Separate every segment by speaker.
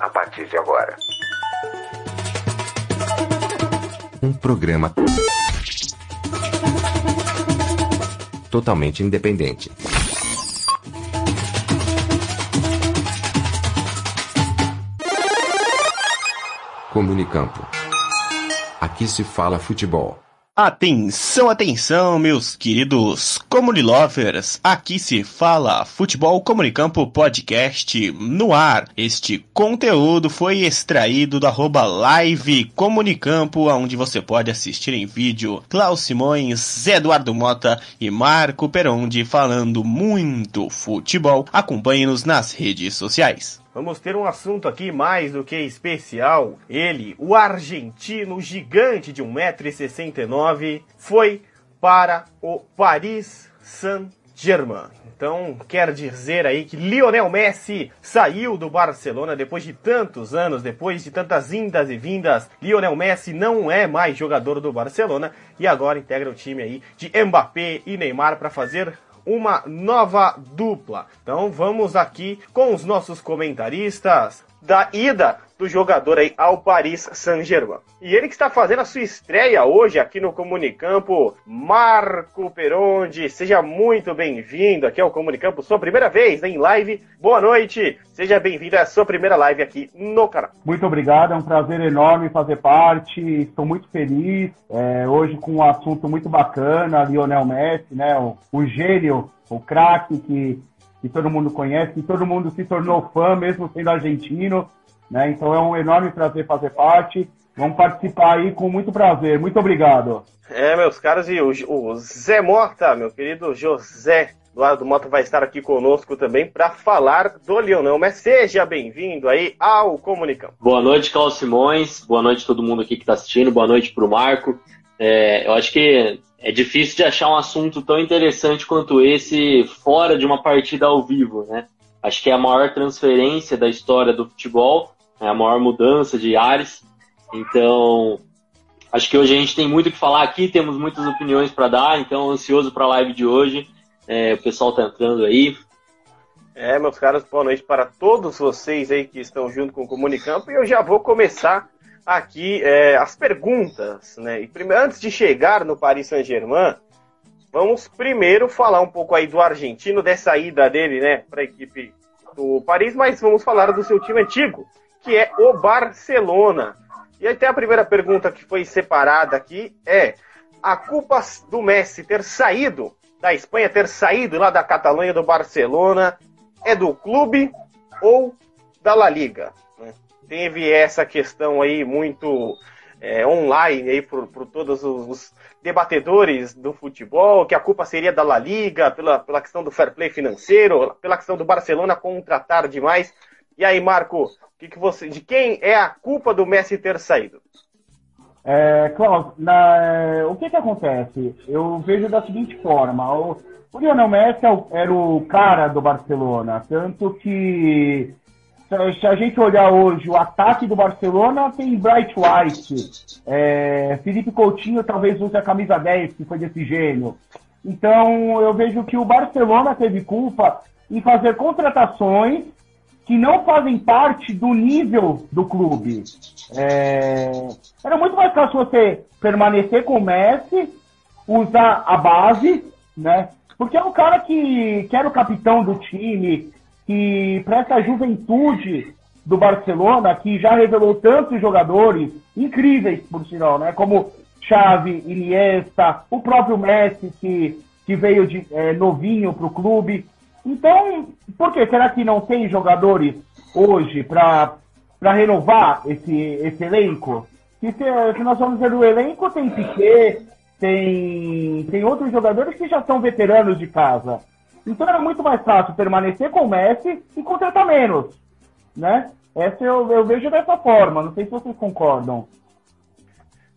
Speaker 1: a partir de agora.
Speaker 2: Um programa totalmente independente. Comunicampo. Aqui se fala futebol.
Speaker 3: Atenção, atenção, meus queridos Comunilovers. Aqui se fala Futebol Comunicampo Podcast no ar. Este conteúdo foi extraído do arroba live Comunicampo, onde você pode assistir em vídeo Klaus Simões, Eduardo Mota e Marco Perondi falando muito futebol. Acompanhe-nos nas redes sociais.
Speaker 4: Vamos ter um assunto aqui mais do que especial. Ele, o argentino gigante de 1,69m, foi para o Paris Saint-Germain. Então, quer dizer aí que Lionel Messi saiu do Barcelona depois de tantos anos, depois de tantas indas e vindas. Lionel Messi não é mais jogador do Barcelona e agora integra o time aí de Mbappé e Neymar para fazer uma nova dupla. Então vamos aqui com os nossos comentaristas da ida do jogador aí ao Paris Saint-Germain. E ele que está fazendo a sua estreia hoje aqui no Comunicampo, Marco Peronde. Seja muito bem-vindo aqui ao Comunicampo, sua primeira vez em live. Boa noite, seja bem-vindo à sua primeira live aqui no canal.
Speaker 5: Muito obrigado, é um prazer enorme fazer parte. Estou muito feliz é, hoje com um assunto muito bacana, Lionel Messi, né? O, o gênio, o craque que que todo mundo conhece, que todo mundo se tornou fã, mesmo sendo argentino. Né? Então é um enorme prazer fazer parte. Vamos participar aí com muito prazer. Muito obrigado.
Speaker 4: É, meus caros, e o, o Zé Mota, meu querido José Eduardo Mota vai estar aqui conosco também para falar do Lionel Mas Seja bem-vindo aí ao Comunicão.
Speaker 6: Boa noite, Carlos Simões. Boa noite a todo mundo aqui que está assistindo. Boa noite para o Marco. É, eu acho que é difícil de achar um assunto tão interessante quanto esse fora de uma partida ao vivo, né? Acho que é a maior transferência da história do futebol, a maior mudança de ares. Então, acho que hoje a gente tem muito o que falar aqui, temos muitas opiniões para dar, então ansioso para a live de hoje. É, o pessoal tá entrando aí.
Speaker 4: É, meus caros, boa noite para todos vocês aí que estão junto com o Comunicampo e eu já vou começar aqui é, as perguntas, né? E primeiro, antes de chegar no Paris Saint-Germain, vamos primeiro falar um pouco aí do argentino, dessa ida dele, né, para a equipe do Paris, mas vamos falar do seu time antigo, que é o Barcelona. E até a primeira pergunta que foi separada aqui é: a culpa do Messi ter saído da Espanha, ter saído lá da Catalunha do Barcelona, é do clube ou da La Liga? teve essa questão aí muito é, online aí por, por todos os, os, debatedores do futebol, que a culpa seria da La Liga, pela, pela questão do fair play financeiro, pela questão do Barcelona contratar demais. E aí, Marco, que que você, de quem é a culpa do Messi ter saído?
Speaker 5: É, Klaus, na, o que que acontece? Eu vejo da seguinte forma, o, o Lionel Messi é era o cara do Barcelona, tanto que se a gente olhar hoje o ataque do Barcelona, tem Bright White, é, Felipe Coutinho talvez use a camisa 10, que foi desse gênio. Então eu vejo que o Barcelona teve culpa em fazer contratações que não fazem parte do nível do clube. É, era muito mais fácil você permanecer com o Messi, usar a base, né? Porque é um cara que, que era o capitão do time, que para essa juventude do Barcelona, que já revelou tantos jogadores incríveis, por sinal, né? Como Xavi, Iniesta, o próprio Messi, que, que veio de é, novinho para o clube. Então, por que será que não tem jogadores hoje para renovar esse, esse elenco? Se, se nós vamos ver o elenco, tem Piquet, tem, tem outros jogadores que já são veteranos de casa. Então era muito mais fácil permanecer com o Messi e contratar menos, né? Essa eu, eu vejo dessa forma, não sei se vocês concordam.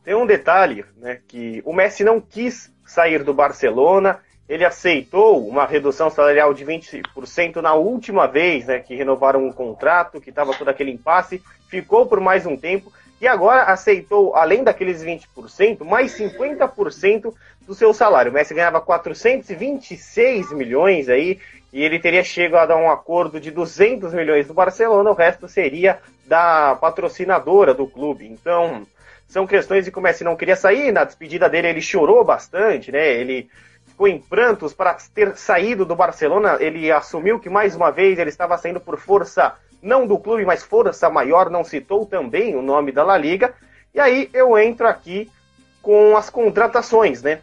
Speaker 4: Tem um detalhe, né, que o Messi não quis sair do Barcelona, ele aceitou uma redução salarial de 20% na última vez né, que renovaram um contrato, que estava todo aquele impasse, ficou por mais um tempo, que agora aceitou, além daqueles 20%, mais 50% do seu salário. O Messi ganhava 426 milhões aí, e ele teria chegado a um acordo de 200 milhões do Barcelona, o resto seria da patrocinadora do clube. Então, são questões de o Messi não queria sair, na despedida dele ele chorou bastante, né? Ele ficou em prantos para ter saído do Barcelona, ele assumiu que mais uma vez ele estava saindo por força não do clube, mas força maior, não citou também o nome da La Liga. E aí eu entro aqui com as contratações, né?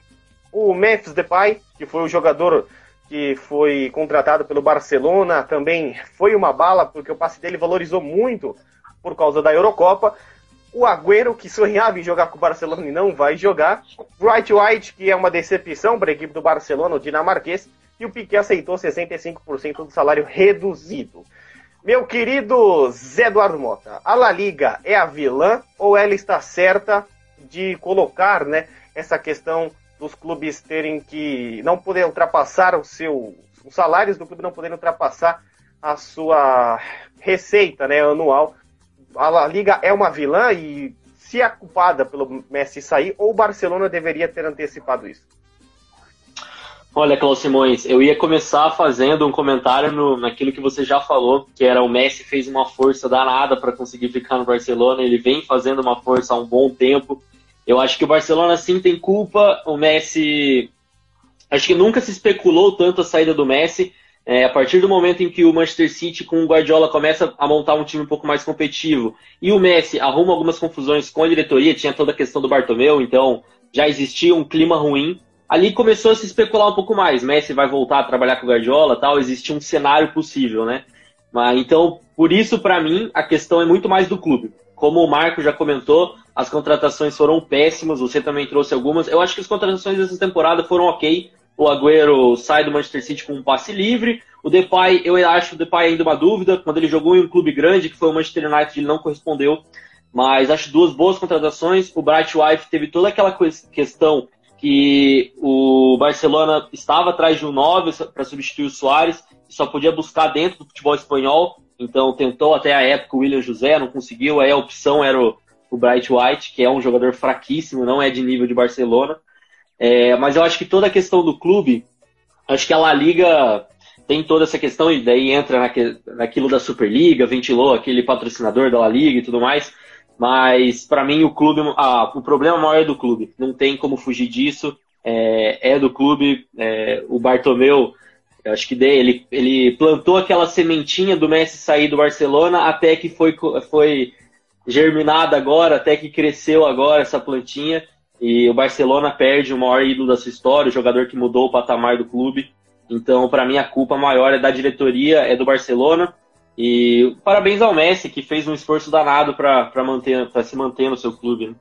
Speaker 4: O Memphis Depay, que foi o jogador que foi contratado pelo Barcelona, também foi uma bala, porque o passe dele valorizou muito por causa da Eurocopa. O Agüero, que sonhava em jogar com o Barcelona e não vai jogar. Bright White, que é uma decepção para a equipe do Barcelona, o dinamarquês. E o Piquet aceitou 65% do salário reduzido. Meu querido Zé Eduardo Mota, a La Liga é a vilã ou ela está certa de colocar né, essa questão dos clubes terem que não poder ultrapassar o seu, os salários do clube não poderem ultrapassar a sua receita né, anual. A La Liga é uma vilã e se é culpada pelo Messi sair, ou o Barcelona deveria ter antecipado isso?
Speaker 6: Olha, Cláudio Simões, eu ia começar fazendo um comentário no, naquilo que você já falou, que era o Messi fez uma força danada para conseguir ficar no Barcelona, ele vem fazendo uma força há um bom tempo. Eu acho que o Barcelona sim tem culpa, o Messi. Acho que nunca se especulou tanto a saída do Messi. É, a partir do momento em que o Manchester City com o Guardiola começa a montar um time um pouco mais competitivo e o Messi arruma algumas confusões com a diretoria, tinha toda a questão do Bartomeu, então já existia um clima ruim ali começou a se especular um pouco mais. Messi vai voltar a trabalhar com o Guardiola, tal, existia um cenário possível, né? Mas então, por isso para mim a questão é muito mais do clube. Como o Marco já comentou, as contratações foram péssimas, você também trouxe algumas. Eu acho que as contratações dessa temporada foram OK. O Agüero sai do Manchester City com um passe livre. O Depay, eu acho o Depay ainda uma dúvida. Quando ele jogou em um clube grande, que foi o Manchester United, ele não correspondeu. Mas acho duas boas contratações. O Bright White teve toda aquela questão que o Barcelona estava atrás de um 9 para substituir o Soares e só podia buscar dentro do futebol espanhol. Então tentou até a época o William José, não conseguiu. Aí a opção era o, o Bright White, que é um jogador fraquíssimo, não é de nível de Barcelona. É, mas eu acho que toda a questão do clube, acho que a La Liga tem toda essa questão, e daí entra naque, naquilo da Superliga, ventilou aquele patrocinador da La Liga e tudo mais. Mas para mim o clube, ah, o problema maior é do clube. Não tem como fugir disso. É, é do clube. É, o Bartomeu, eu acho que ele, ele plantou aquela sementinha do Messi sair do Barcelona até que foi, foi germinada agora, até que cresceu agora essa plantinha. E o Barcelona perde o maior ídolo da sua história, o jogador que mudou o patamar do clube. Então, para mim, a culpa maior é da diretoria, é do Barcelona. E parabéns ao Messi, que fez um esforço danado para se manter no seu clube. Né?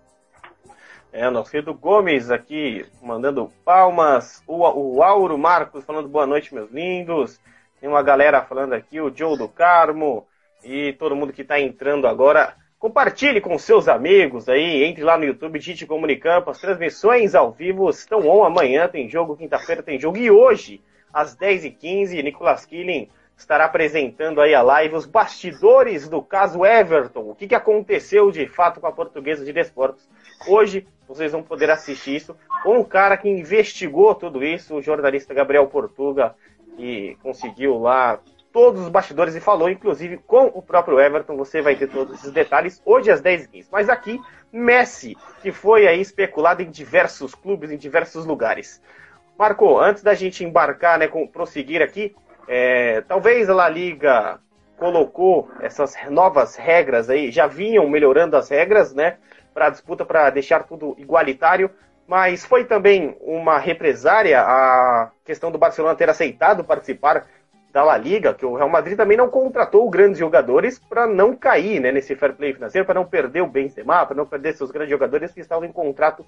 Speaker 4: É, nosso querido Gomes aqui mandando palmas. O, o Auro Marcos falando boa noite, meus lindos. Tem uma galera falando aqui, o Joe do Carmo e todo mundo que está entrando agora. Compartilhe com seus amigos aí, entre lá no YouTube, Tite Comunicampo. As transmissões ao vivo estão on amanhã, tem jogo, quinta-feira tem jogo. E hoje, às 10h15, Nicolas Killing estará apresentando aí a live os bastidores do caso Everton. O que, que aconteceu de fato com a portuguesa de desportos. Hoje vocês vão poder assistir isso com o cara que investigou tudo isso, o jornalista Gabriel Portuga, que conseguiu lá todos os bastidores e falou, inclusive, com o próprio Everton. Você vai ter todos esses detalhes hoje às 10h15. Mas aqui, Messi, que foi aí especulado em diversos clubes, em diversos lugares. Marco, antes da gente embarcar, né, com, prosseguir aqui, é, talvez a La Liga colocou essas novas regras aí, já vinham melhorando as regras, né, para a disputa, para deixar tudo igualitário, mas foi também uma represária a questão do Barcelona ter aceitado participar da La Liga, que o Real Madrid também não contratou grandes jogadores para não cair né, nesse fair play financeiro, para não perder o Benzema, para não perder seus grandes jogadores que estavam em contrato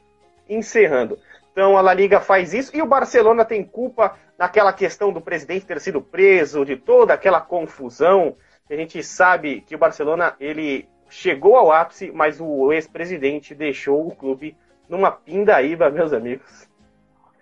Speaker 4: encerrando. Então a La Liga faz isso e o Barcelona tem culpa naquela questão do presidente ter sido preso, de toda aquela confusão. A gente sabe que o Barcelona ele chegou ao ápice, mas o ex-presidente deixou o clube numa pindaíba, meus amigos.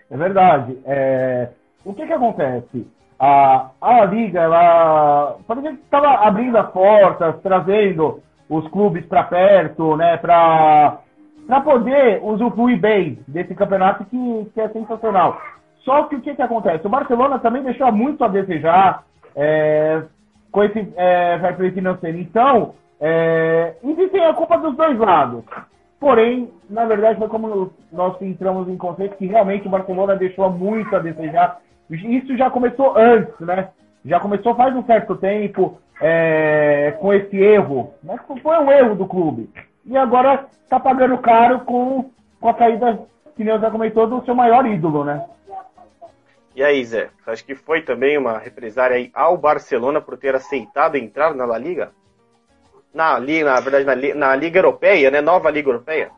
Speaker 5: É verdade. É... O que que acontece? A, a Liga, ela estava abrindo as portas, trazendo os clubes para perto, né, para para poder usufruir bem desse campeonato que, que é sensacional. Só que o que, que acontece? O Barcelona também deixou muito a desejar é, com esse é, fair play financeiro. Então, é, existem a culpa dos dois lados. Porém, na verdade, foi como nós entramos em conceito que realmente o Barcelona deixou muito a desejar. Isso já começou antes, né? Já começou faz um certo tempo é, com esse erro. Mas foi um erro do clube. E agora está pagando caro com, com a saída, que nem já comentou, do seu maior ídolo, né?
Speaker 4: E aí, Zé, acho que foi também uma represária ao Barcelona por ter aceitado entrar na La Liga? Na, na verdade, na, na Liga Europeia, né? Nova Liga Europeia.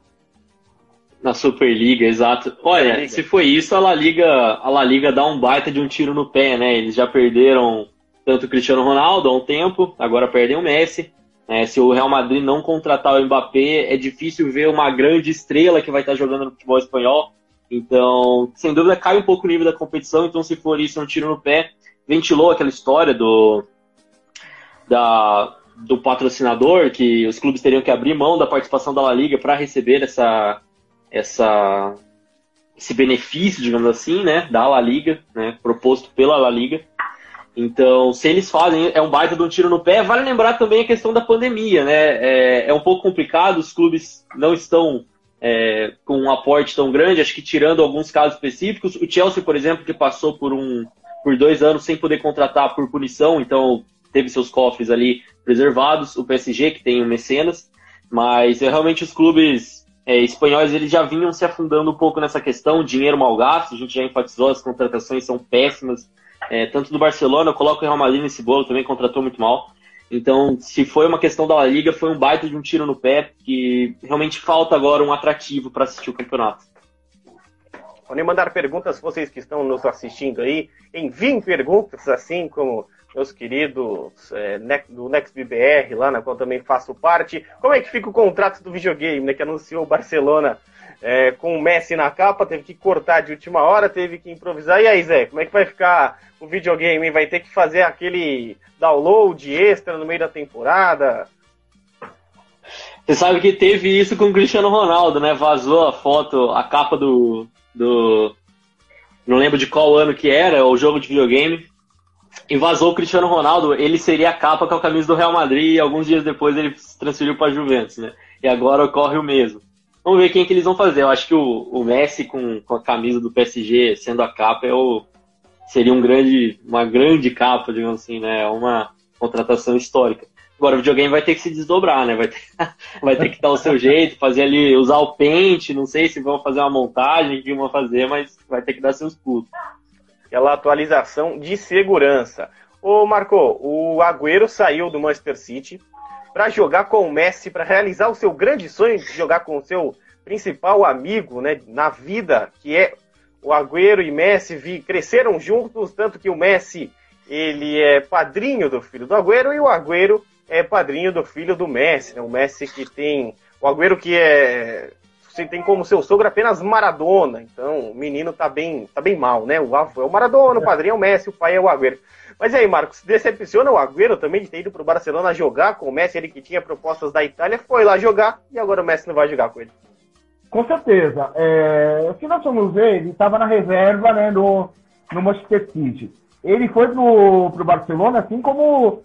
Speaker 6: Na Superliga, exato. Olha, Liga. se foi isso, a La Liga, a La Liga dá um baita de um tiro no pé, né? Eles já perderam tanto o Cristiano Ronaldo há um tempo, agora perdem o Messi. É, se o Real Madrid não contratar o Mbappé, é difícil ver uma grande estrela que vai estar jogando no futebol espanhol. Então, sem dúvida, cai um pouco o nível da competição. Então, se for isso, é um tiro no pé. Ventilou aquela história do, da, do patrocinador, que os clubes teriam que abrir mão da participação da La Liga para receber essa, essa, esse benefício, digamos assim, né, da La Liga, né, proposto pela La Liga. Então, se eles fazem, é um baita de um tiro no pé. Vale lembrar também a questão da pandemia, né? É, é um pouco complicado, os clubes não estão é, com um aporte tão grande, acho que tirando alguns casos específicos. O Chelsea, por exemplo, que passou por, um, por dois anos sem poder contratar por punição, então teve seus cofres ali preservados. O PSG, que tem o Mecenas. Mas é, realmente os clubes é, espanhóis eles já vinham se afundando um pouco nessa questão, dinheiro mal gasto, a gente já enfatizou, as contratações são péssimas, é, tanto do Barcelona, eu coloco o Real Madrid nesse bolo, também contratou muito mal. Então, se foi uma questão da La Liga, foi um baita de um tiro no pé, que realmente falta agora um atrativo para assistir o campeonato.
Speaker 4: Podem mandar perguntas, vocês que estão nos assistindo aí, enviem perguntas, assim como meus queridos é, do NextBBR, lá na qual também faço parte. Como é que fica o contrato do videogame, né, que anunciou o Barcelona é, com o Messi na capa, teve que cortar de última hora, teve que improvisar. E aí, Zé, como é que vai ficar o videogame? Vai ter que fazer aquele download extra no meio da temporada?
Speaker 6: Você sabe que teve isso com o Cristiano Ronaldo, né? Vazou a foto, a capa do, do. Não lembro de qual ano que era, o jogo de videogame. E vazou o Cristiano Ronaldo, ele seria a capa com a camisa do Real Madrid e alguns dias depois ele se transferiu para a Juventus, né? E agora ocorre o mesmo. Vamos ver quem que eles vão fazer. Eu acho que o, o Messi com, com a camisa do PSG sendo a capa é o, seria um grande, uma grande capa, digamos assim, né? É uma contratação histórica. Agora o videogame vai ter que se desdobrar, né? Vai ter, vai ter que dar o seu jeito, fazer ali, usar o pente, não sei se vão fazer uma montagem, que vão fazer, mas vai ter que dar seus pulos.
Speaker 4: Aquela atualização de segurança. Ô Marco, o Agüero saiu do Manchester City para jogar com o Messi, para realizar o seu grande sonho de jogar com o seu principal amigo, né, na vida, que é o Agüero e Messi cresceram juntos, tanto que o Messi ele é padrinho do filho do Agüero e o Agüero é padrinho do filho do Messi, né? O Messi que tem o Agüero que é você tem como seu sogro apenas Maradona, então o menino tá bem, tá bem mal, né? O avô é o Maradona, o padrinho é o Messi, o pai é o Agüero. Mas aí, Marcos, decepciona o Agüero também de ter ido pro Barcelona jogar com o Messi, ele que tinha propostas da Itália, foi lá jogar e agora o Messi não vai jogar com ele.
Speaker 5: Com certeza. É, se nós formos ver, ele estava na reserva né, no, no Manchester City. Ele foi pro, pro Barcelona assim como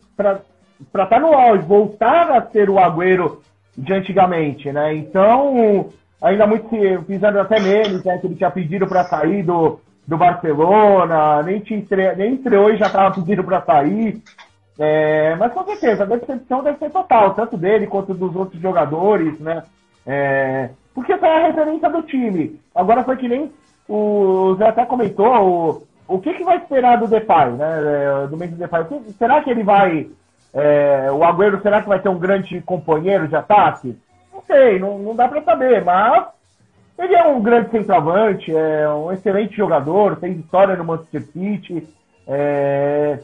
Speaker 5: para estar tá no auge, voltar a ser o Agüero de antigamente, né? Então, ainda muito fizeram até memes, né, que ele tinha pedido para sair do, do Barcelona, nem, entre, nem já estava pedindo para sair. É, mas com certeza, a decepção deve ser total, tanto dele quanto dos outros jogadores, né? É, porque foi a referência do time. Agora foi que nem o Zé até comentou, o, o que, que vai esperar do Depay, né? É, do Memphis Depay. Será que ele vai... É, o Agüero, será que vai ter um grande companheiro de ataque? Não sei, não, não dá para saber, mas ele é um grande centroavante, é um excelente jogador, tem história no Manchester City. É...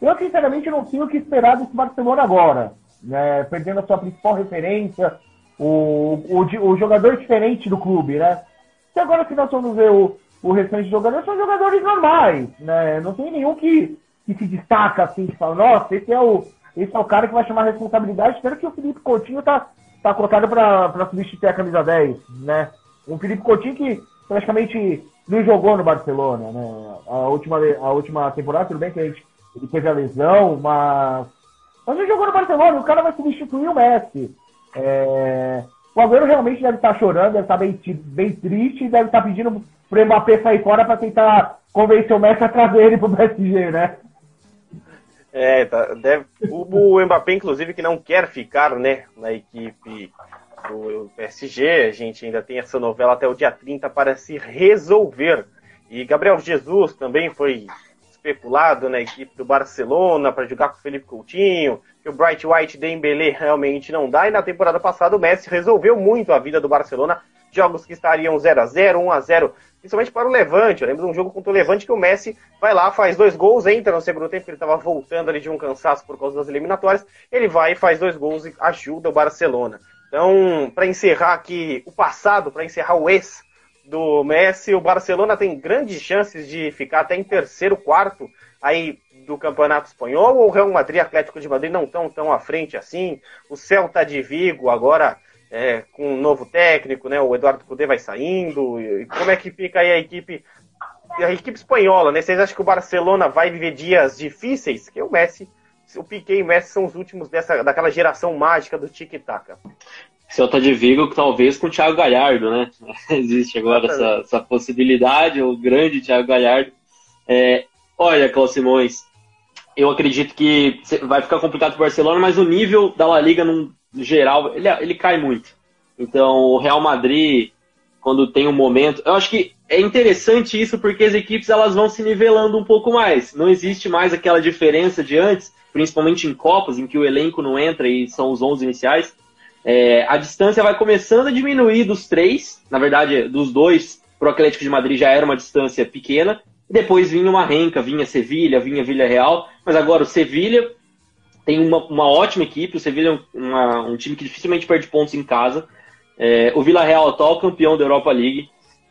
Speaker 5: Eu, sinceramente, não sei o que esperar desse Barcelona agora. Né? Perdendo a sua principal referência, o, o, o jogador diferente do clube, né? E agora que nós vamos ver o, o restante de jogadores, são jogadores normais, né? Não tem nenhum que, que se destaca assim, que fala, nossa, esse é o, esse é o cara que vai chamar a responsabilidade, espero que o Felipe Coutinho tá, tá colocado para substituir a camisa 10, né? Um Felipe Coutinho que praticamente não jogou no Barcelona, né? A última, a última temporada, tudo bem que a gente, ele teve a lesão, mas. Mas ele jogou no Barcelona, o cara vai substituir o Messi. É... O Agüero realmente deve estar chorando, deve estar bem, bem triste, deve estar pedindo pro Mbappé sair fora para tentar convencer o Messi a trazer ele pro PSG, né?
Speaker 4: É, tá, deve, o, o Mbappé, inclusive, que não quer ficar né, na equipe do PSG, a gente ainda tem essa novela até o dia 30 para se resolver. E Gabriel Jesus também foi especulado na equipe do Barcelona para jogar com o Felipe Coutinho, que o Bright White Dembélé realmente não dá, e na temporada passada o Messi resolveu muito a vida do Barcelona, jogos que estariam 0 a 0 1 a 0 principalmente para o Levante. Eu lembro de um jogo contra o Levante que o Messi vai lá, faz dois gols, entra no segundo tempo, ele estava voltando ali de um cansaço por causa das eliminatórias, ele vai e faz dois gols e ajuda o Barcelona. Então, para encerrar aqui o passado, para encerrar o ex do Messi, o Barcelona tem grandes chances de ficar até em terceiro, quarto aí do Campeonato Espanhol, ou o Real Madrid Atlético de Madrid não estão tão à frente assim, o Celta de Vigo agora é, com um novo técnico, né? O Eduardo Cudê vai saindo. E como é que fica aí a equipe, a equipe espanhola, né? Vocês acham que o Barcelona vai viver dias difíceis? Que o Messi, o Piquet e o Messi são os últimos dessa, daquela geração mágica do tic-tac.
Speaker 6: Celta de Vigo, talvez com o Thiago Galhardo, né? Existe agora essa, essa, possibilidade, o grande Thiago Galhardo. É, olha, Cláudio Simões, eu acredito que vai ficar complicado para o Barcelona, mas o nível da La Liga não geral, ele, ele cai muito. Então, o Real Madrid, quando tem um momento. Eu acho que é interessante isso porque as equipes elas vão se nivelando um pouco mais. Não existe mais aquela diferença de antes, principalmente em Copas, em que o elenco não entra e são os 11 iniciais. É, a distância vai começando a diminuir dos três, na verdade, dos dois para o Atlético de Madrid já era uma distância pequena. Depois vinha uma renca, vinha Sevilha, vinha Vila Real, mas agora o Sevilha tem uma, uma ótima equipe, o Sevilla é uma, um time que dificilmente perde pontos em casa. É, o Villarreal atual campeão da Europa League.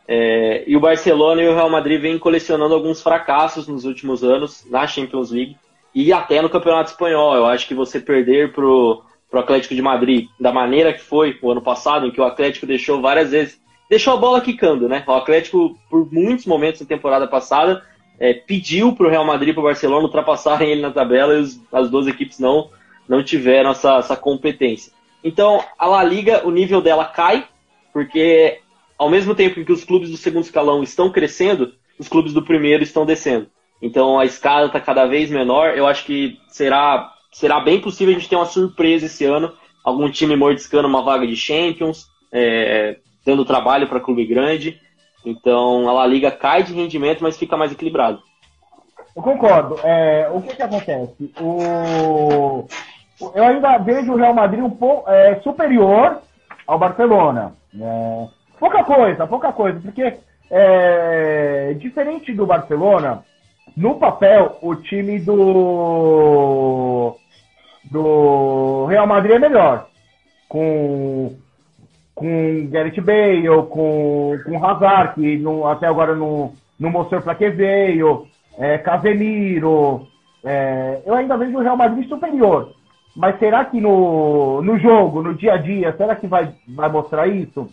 Speaker 6: É, e o Barcelona e o Real Madrid vêm colecionando alguns fracassos nos últimos anos na Champions League e até no Campeonato Espanhol. Eu acho que você perder pro, pro Atlético de Madrid da maneira que foi o ano passado, em que o Atlético deixou várias vezes, deixou a bola quicando, né? O Atlético, por muitos momentos na temporada passada, é, pediu para o Real Madrid e para o Barcelona ultrapassarem ele na tabela e os, as duas equipes não, não tiveram essa, essa competência. Então, a La Liga, o nível dela cai, porque ao mesmo tempo em que os clubes do segundo escalão estão crescendo, os clubes do primeiro estão descendo. Então, a escala está cada vez menor. Eu acho que será, será bem possível a gente ter uma surpresa esse ano. Algum time mordiscando uma vaga de Champions, é, dando trabalho para clube grande. Então a La Liga cai de rendimento, mas fica mais equilibrado.
Speaker 5: Eu concordo. É, o que, que acontece? O, eu ainda vejo o Real Madrid um pouco é, superior ao Barcelona. É, pouca coisa, pouca coisa, porque é, diferente do Barcelona, no papel o time do do Real Madrid é melhor. Com com Gareth Bale, com, com Hazard, que não, até agora não, não mostrou para que veio, é, Casemiro. É, eu ainda vejo o Real Madrid superior. Mas será que no, no jogo, no dia a dia, será que vai, vai mostrar isso?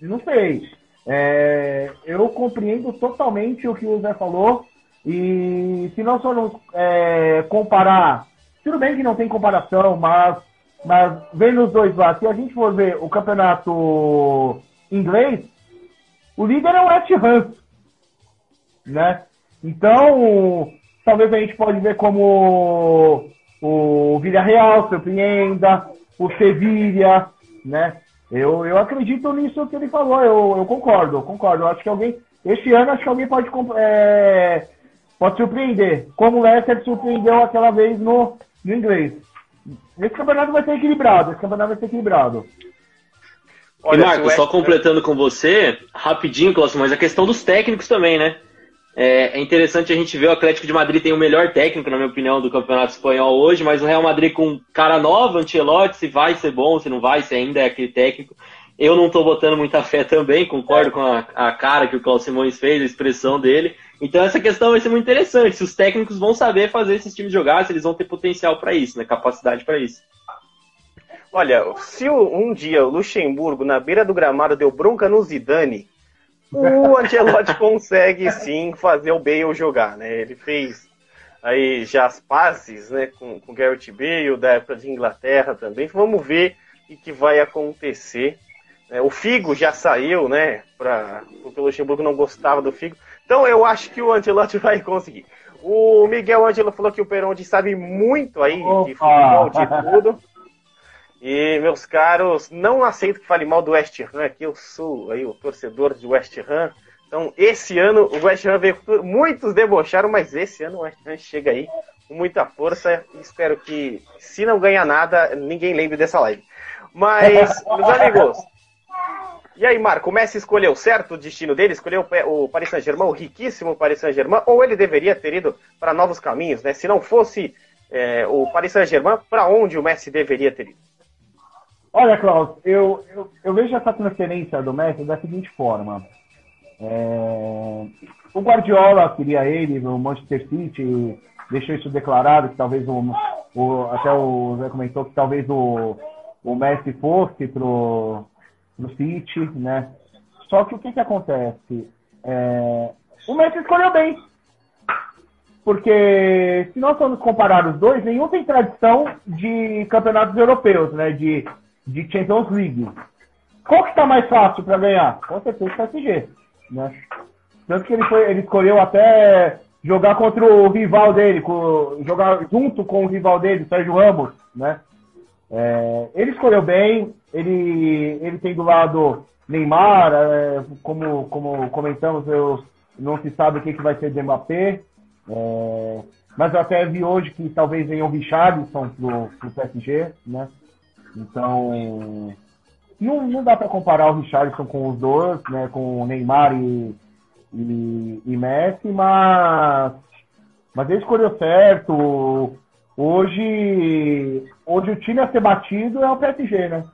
Speaker 5: Não sei. É, eu compreendo totalmente o que o Zé falou. E se nós formos é, comparar, tudo bem que não tem comparação, mas mas vendo os dois lá, se a gente for ver o campeonato inglês, o líder é o West Ham, né? Então, talvez a gente pode ver como o Villarreal surpreenda, o Sevilla, né? Eu, eu acredito nisso que ele falou, eu, eu concordo, concordo. Eu acho que alguém, este ano, acho que alguém pode, é, pode surpreender, como o Leicester surpreendeu aquela vez no, no inglês. Esse campeonato vai ser equilibrado. Esse campeonato vai ser equilibrado.
Speaker 6: Olha, e Marcos, só completando com você, rapidinho, Cláudio, mas a questão dos técnicos também, né? É, é, interessante a gente ver o Atlético de Madrid tem o melhor técnico, na minha opinião, do Campeonato Espanhol hoje, mas o Real Madrid com cara nova, Ancelotti, se vai ser bom, se não vai, se ainda é aquele técnico. Eu não estou botando muita fé também, concordo com a, a cara que o Cláudio Simões fez, a expressão dele. Então essa questão vai ser muito interessante, se os técnicos vão saber fazer esses times jogar, se eles vão ter potencial para isso, né, capacidade para isso.
Speaker 4: Olha, se um dia o Luxemburgo, na beira do gramado, deu bronca no Zidane, o Ancelotti consegue sim fazer o Bale jogar, né? Ele fez aí já as pazes, né, com, com Garrett Bale, da época de Inglaterra também. Vamos ver o que vai acontecer. É, o Figo já saiu, né, pra, porque o Luxemburgo não gostava do Figo. Então eu acho que o Ancelotti vai conseguir. O Miguel Angelo falou que o Peronde sabe muito aí Opa. de futebol, de tudo. E, meus caros, não aceito que fale mal do West Ham, aqui eu sou aí o torcedor de West Ham. Então, esse ano o West Ham veio, muitos debocharam, mas esse ano o West Ham chega aí com muita força. Espero que, se não ganhar nada, ninguém lembre dessa live. Mas, meus amigos, e aí, Marco, o Messi escolheu certo o destino dele? Escolheu o Paris Saint-Germain, o riquíssimo Paris Saint-Germain, ou ele deveria ter ido para novos caminhos, né? Se não fosse é, o Paris Saint-Germain, para onde o Messi deveria ter ido?
Speaker 5: Olha, Klaus, eu, eu, eu, vejo essa transferência do Messi da seguinte forma. É, o Guardiola queria ele no Manchester City, deixou isso declarado, que talvez o, o até o Zé comentou que talvez o, o Messi fosse pro, pro City, né? Só que o que que acontece? É, o Messi escolheu bem. Porque se nós formos comparar os dois, nenhum tem tradição de campeonatos europeus, né? De de Champions League. Qual que está mais fácil para ganhar? Com certeza o PSG, né? Tanto que ele, foi, ele escolheu até jogar contra o rival dele, com, jogar junto com o rival dele, Sérgio Ramos, né? É, ele escolheu bem, ele, ele tem do lado Neymar, é, como, como comentamos, eu, não se sabe o que, que vai ser de Mbappé, é, mas eu até vi hoje que talvez venha o Richarlison pro, pro PSG, né? Então, não, não dá para comparar o Richardson com os dois, né, com o Neymar e, e, e Messi, mas, mas ele escolheu certo. Hoje, hoje o time a ser batido é o PSG, né?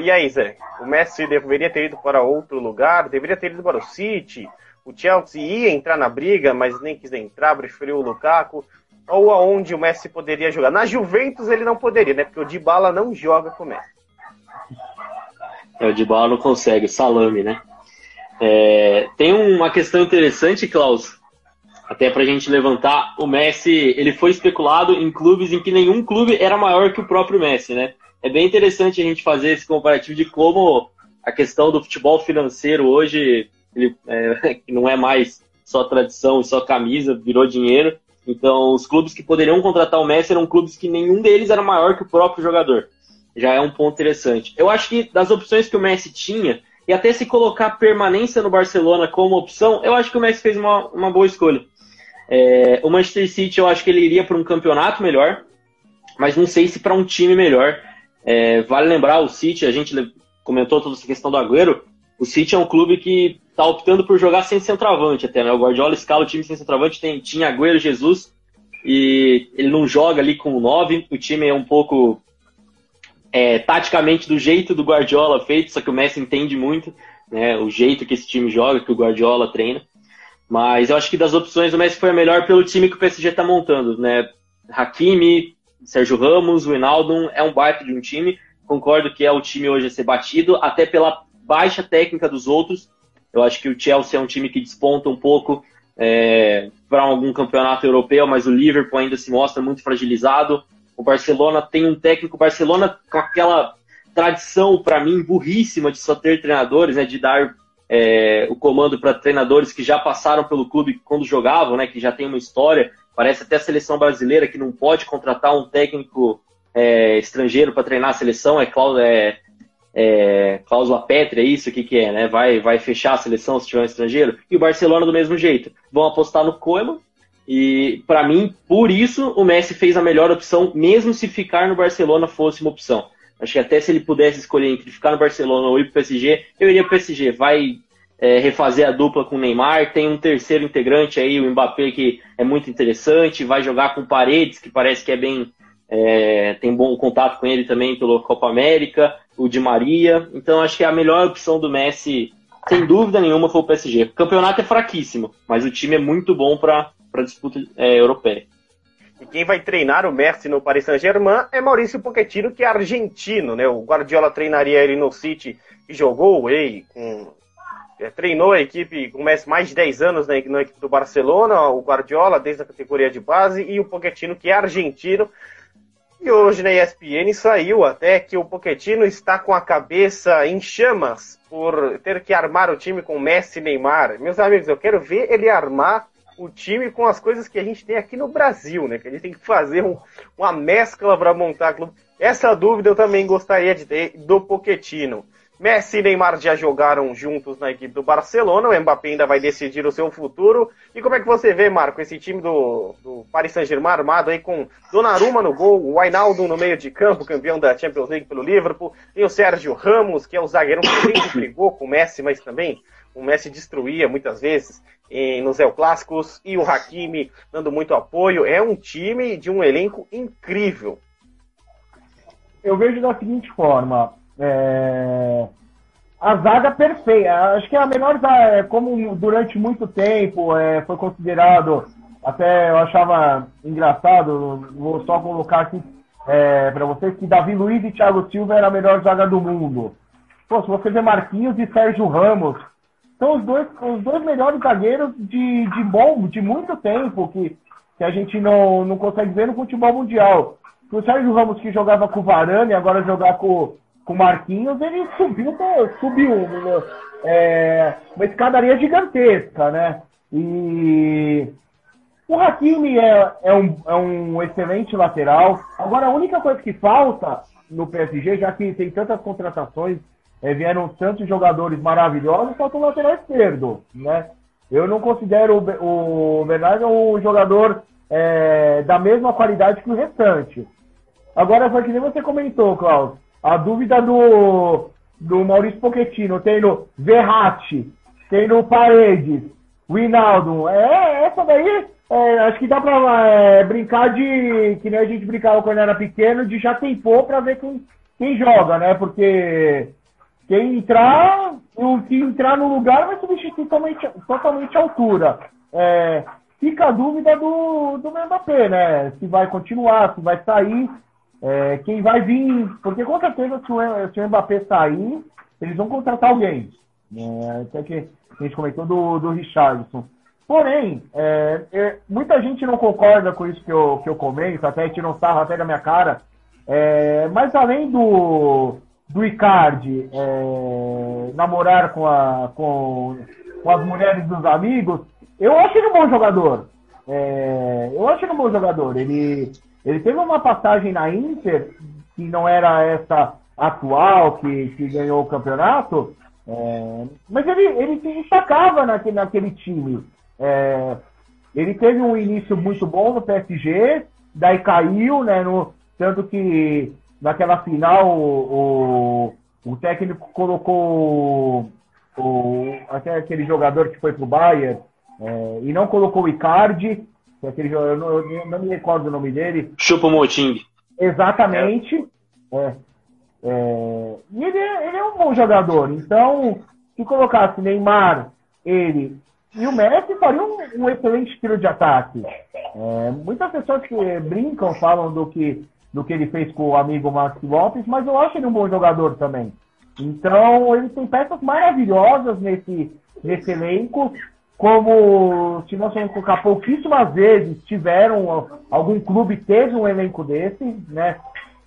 Speaker 4: e aí, Zé? O Messi deveria ter ido para outro lugar? Deveria ter ido para o City? O Chelsea ia entrar na briga, mas nem quis entrar, preferiu o Lukaku ou aonde o Messi poderia jogar. Na Juventus ele não poderia, né? Porque o Dybala não joga com o Messi.
Speaker 6: É, o Dybala não consegue, salame, né? É, tem uma questão interessante, Klaus, até pra gente levantar. O Messi, ele foi especulado em clubes em que nenhum clube era maior que o próprio Messi, né? É bem interessante a gente fazer esse comparativo de como a questão do futebol financeiro hoje, ele, é, não é mais só tradição só camisa, virou dinheiro. Então, os clubes que poderiam contratar o Messi eram clubes que nenhum deles era maior que o próprio jogador. Já é um ponto interessante. Eu acho que das opções que o Messi tinha, e até se colocar permanência no Barcelona como opção, eu acho que o Messi fez uma, uma boa escolha. É, o Manchester City, eu acho que ele iria para um campeonato melhor, mas não sei se para um time melhor. É, vale lembrar, o City, a gente comentou toda essa questão do Agüero, o City é um clube que tá optando por jogar sem centroavante até, né? O Guardiola escala o time sem centroavante, tem, tinha Agüero Jesus e ele não joga ali com o 9, o time é um pouco é, taticamente do jeito do Guardiola feito, só que o Messi entende muito, né? O jeito que esse time joga, que o Guardiola treina. Mas eu acho que das opções o Messi foi a melhor pelo time que o PSG está montando, né? Hakimi, Sérgio Ramos, o Wijnaldum, é um baita de um time. Concordo que é o time hoje a ser batido, até pela baixa técnica dos outros, eu acho que o Chelsea é um time que desponta um pouco é, para algum campeonato europeu, mas o Liverpool ainda se mostra muito fragilizado. O Barcelona tem um técnico, Barcelona com aquela tradição, para mim, burríssima de só ter treinadores, né, de dar é, o comando para treinadores que já passaram pelo clube quando jogavam, né, que já tem uma história. Parece até a seleção brasileira que não pode contratar um técnico é, estrangeiro para treinar a seleção, é, é é, cláusula pétrea, isso, o que, que é, né? Vai, vai fechar a seleção se tiver um estrangeiro. E o Barcelona do mesmo jeito. Vão apostar no Koeman. E, para mim, por isso, o Messi fez a melhor opção, mesmo se ficar no Barcelona fosse uma opção. Acho que até se ele pudesse escolher entre ficar no Barcelona ou ir pro PSG, eu iria pro PSG. Vai é, refazer a dupla com o Neymar, tem um terceiro integrante aí, o Mbappé, que é muito interessante, vai jogar com Paredes, que parece que é bem é, tem bom contato com ele também pela Copa América, o Di Maria. Então acho que é a melhor opção do Messi sem dúvida nenhuma, foi o PSG. O campeonato é fraquíssimo, mas o time é muito bom para a disputa é, europeia.
Speaker 4: E quem vai treinar o Messi no Paris Saint-Germain é Maurício Pochettino, que é argentino, né? O Guardiola treinaria ele no City e jogou aí com é, treinou a equipe com mais de 10 anos na, equipe do Barcelona, o Guardiola desde a categoria de base e o Pochettino que é argentino. E hoje na ESPN saiu até que o Pochettino está com a cabeça em chamas por ter que armar o time com Messi e Neymar. Meus amigos, eu quero ver ele armar o time com as coisas que a gente tem aqui no Brasil, né? Que a gente tem que fazer um, uma mescla para montar clube. Essa dúvida eu também gostaria de ter do Pochettino. Messi e Neymar já jogaram juntos na equipe do Barcelona, o Mbappé ainda vai decidir o seu futuro. E como é que você vê, Marco, esse time do, do Paris Saint-Germain armado aí com Donnarumma no gol, o Wijnaldum no meio de campo, campeão da Champions League pelo Liverpool, tem o Sérgio Ramos, que é o zagueiro que sempre brigou com o Messi, mas também o Messi destruía muitas vezes em, nos El Clássicos, e o Hakimi dando muito apoio. É um time de um elenco incrível.
Speaker 5: Eu vejo da seguinte forma, é... A zaga perfeita. Acho que é a melhor zaga, é, como durante muito tempo é, foi considerado, até eu achava engraçado, vou só colocar aqui é, para vocês, que Davi Luiz e Thiago Silva era a melhor zaga do mundo. Pô, se você ver Marquinhos e Sérgio Ramos, são os dois, os dois melhores zagueiros de, de bom, de muito tempo, que, que a gente não, não consegue ver no futebol mundial. O Sérgio Ramos que jogava com o Varane, agora jogar com, com o Marquinhos, ele subiu, subiu é, uma escadaria gigantesca, né? E o Hakimi é, é, um, é um excelente lateral. Agora, a única coisa que falta no PSG, já que tem tantas contratações, é, vieram tantos jogadores maravilhosos, falta o lateral esquerdo, né? Eu não considero o, o Bernardo um jogador é, da mesma qualidade que o restante. Agora, foi que nem você comentou, Klaus, a dúvida do, do Maurício Pochettino, tendo Verratti, tendo Paredes, Rinaldo, é, essa daí, é, acho que dá pra é, brincar de, que nem a gente brincava quando era pequeno, de já tempo pra ver quem, quem joga, né? Porque quem entrar, o que entrar no lugar vai substituir totalmente, totalmente a altura. É, fica a dúvida do, do Mbappé, né? Se vai continuar, se vai sair. É, quem vai vir, porque com certeza se o, se o Mbappé sair, eles vão contratar alguém. É, até que a gente comentou do, do Richardson. Porém, é, é, muita gente não concorda com isso que eu, que eu comento, até um sarro até da minha cara. É, mas além do, do Icardi é, namorar com, a, com, com, as mulheres dos amigos, eu acho ele um bom jogador. É, eu acho ele um bom jogador. Ele, ele teve uma passagem na Inter, que não era essa atual, que, que ganhou o campeonato, é, mas ele, ele se destacava naquele, naquele time. É, ele teve um início muito bom no PSG, daí caiu, né? No, tanto que naquela final o, o técnico colocou o, até aquele jogador que foi pro Bayern é, e não colocou o Icardi, que é aquele eu não, eu não me recordo o nome dele.
Speaker 6: Chupa Moting.
Speaker 5: Exatamente. É. É, e ele é, ele é um bom jogador. Então, se colocasse Neymar, ele e o Messi faria um, um excelente estilo de ataque. É, muitas pessoas que brincam falam do que, do que ele fez com o amigo Max Lopes, mas eu acho ele um bom jogador também. Então, ele tem peças maravilhosas nesse, nesse elenco como se nós colocar pouquíssimas vezes tiveram algum clube teve um elenco desse, né?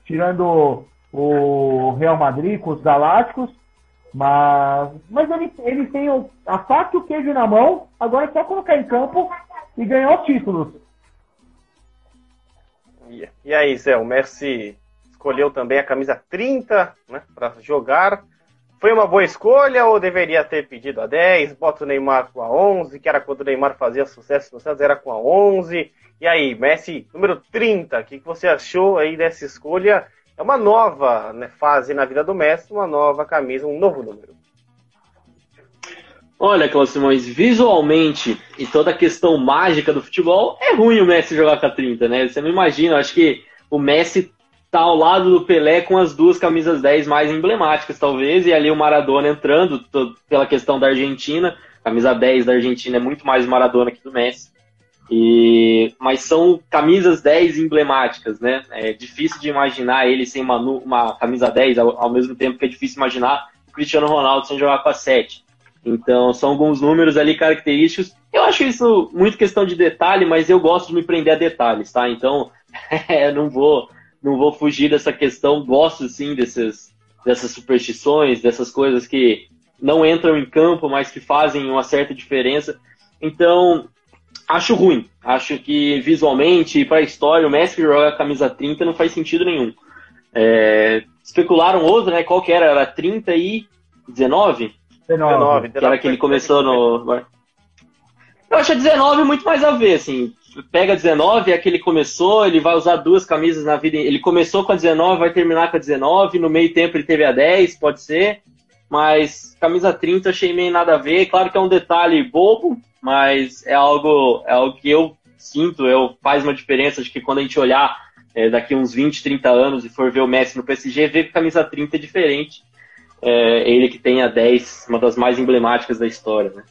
Speaker 5: Tirando o Real Madrid com os Galácticos, mas, mas ele, ele tem a faca e o queijo na mão, agora é só colocar em campo e ganhar os títulos.
Speaker 4: E aí, Zé, o Messi escolheu também a camisa 30 né, para jogar foi uma boa escolha ou deveria ter pedido a 10? Bota o Neymar com a 11, que era quando o Neymar fazia sucesso no Santos, era com a 11. E aí, Messi, número 30, o que, que você achou aí dessa escolha? É uma nova né, fase na vida do Messi, uma nova camisa, um novo número.
Speaker 6: Olha, Cláudio Simões, visualmente e toda a questão mágica do futebol, é ruim o Messi jogar com a 30, né? Você não imagina, acho que o Messi tá ao lado do Pelé com as duas camisas 10 mais emblemáticas, talvez, e ali o Maradona entrando pela questão da Argentina. camisa 10 da Argentina é muito mais Maradona que do Messi. E, mas são camisas 10 emblemáticas, né? É difícil de imaginar ele sem uma, uma camisa 10, ao, ao, mesmo tempo que é difícil imaginar o Cristiano Ronaldo sem jogar com a 7. Então, são alguns números ali característicos. Eu acho isso muito questão de detalhe, mas eu gosto de me prender a detalhes, tá? Então, é, não vou não vou fugir dessa questão. Gosto, sim, desses, dessas superstições, dessas coisas que não entram em campo, mas que fazem uma certa diferença. Então, acho ruim. Acho que visualmente e para a história, o Messi joga a camisa 30 não faz sentido nenhum. É, especularam outro, né? Qual que era? Era 30 e 19? 19. Que era que ele começou no. Eu acho a 19 muito mais a ver, assim. Pega 19, é que ele começou, ele vai usar duas camisas na vida. Ele começou com a 19, vai terminar com a 19, no meio tempo ele teve a 10, pode ser. Mas camisa 30 achei meio nada a ver. Claro que é um detalhe bobo, mas é algo, é algo que eu sinto, eu, faz uma diferença de que quando a gente olhar é, daqui uns 20, 30 anos e for ver o Messi no PSG, ver que camisa 30 é diferente. É, ele que tem a 10, uma das mais emblemáticas da história, né?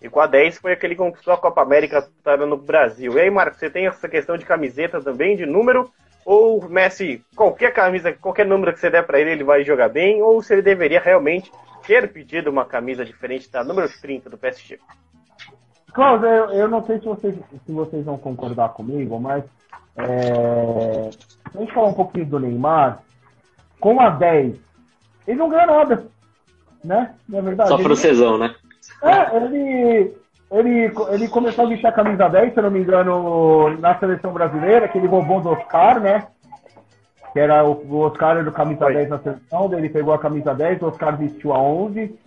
Speaker 4: E com a 10 foi aquele que conquistou a Copa América estava no Brasil. E aí, Marcos, você tem essa questão de camiseta também, de número? Ou o Messi, qualquer camisa, qualquer número que você der para ele, ele vai jogar bem? Ou se ele deveria realmente ter pedido uma camisa diferente da número 30 do PSG?
Speaker 5: Klaus, eu, eu não sei se vocês, se vocês vão concordar comigo, mas é, a gente falar um pouquinho do Neymar, com a 10, ele não ganha nada, né?
Speaker 6: Na é verdade. Só francesão,
Speaker 5: né? É, ele, ele, ele começou a vestir a camisa 10, se eu não me engano, na seleção brasileira, aquele bobão do Oscar, né? Que era o, o Oscar era do camisa Oi. 10 na seleção, daí ele pegou a camisa 10, o Oscar vestiu a 11.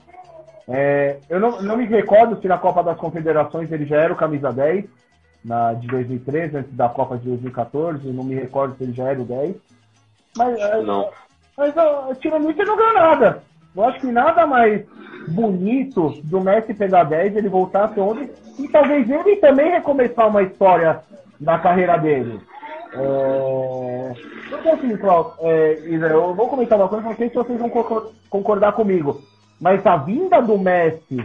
Speaker 5: É, eu não, não me recordo se na Copa das Confederações ele já era o camisa 10, na, de 2013, antes da Copa de 2014, não me recordo se ele já era o 10. Mas, é, não. Mas isso, ele não ganhou nada. Eu acho que nada mais bonito do Messi pegar 10, ele voltar a ser 11 e talvez ele também recomeçar uma história da carreira dele. É... Porque assim, Cláudio, é, eu vou comentar uma coisa, não sei se vocês vão concordar comigo, mas a vinda do Messi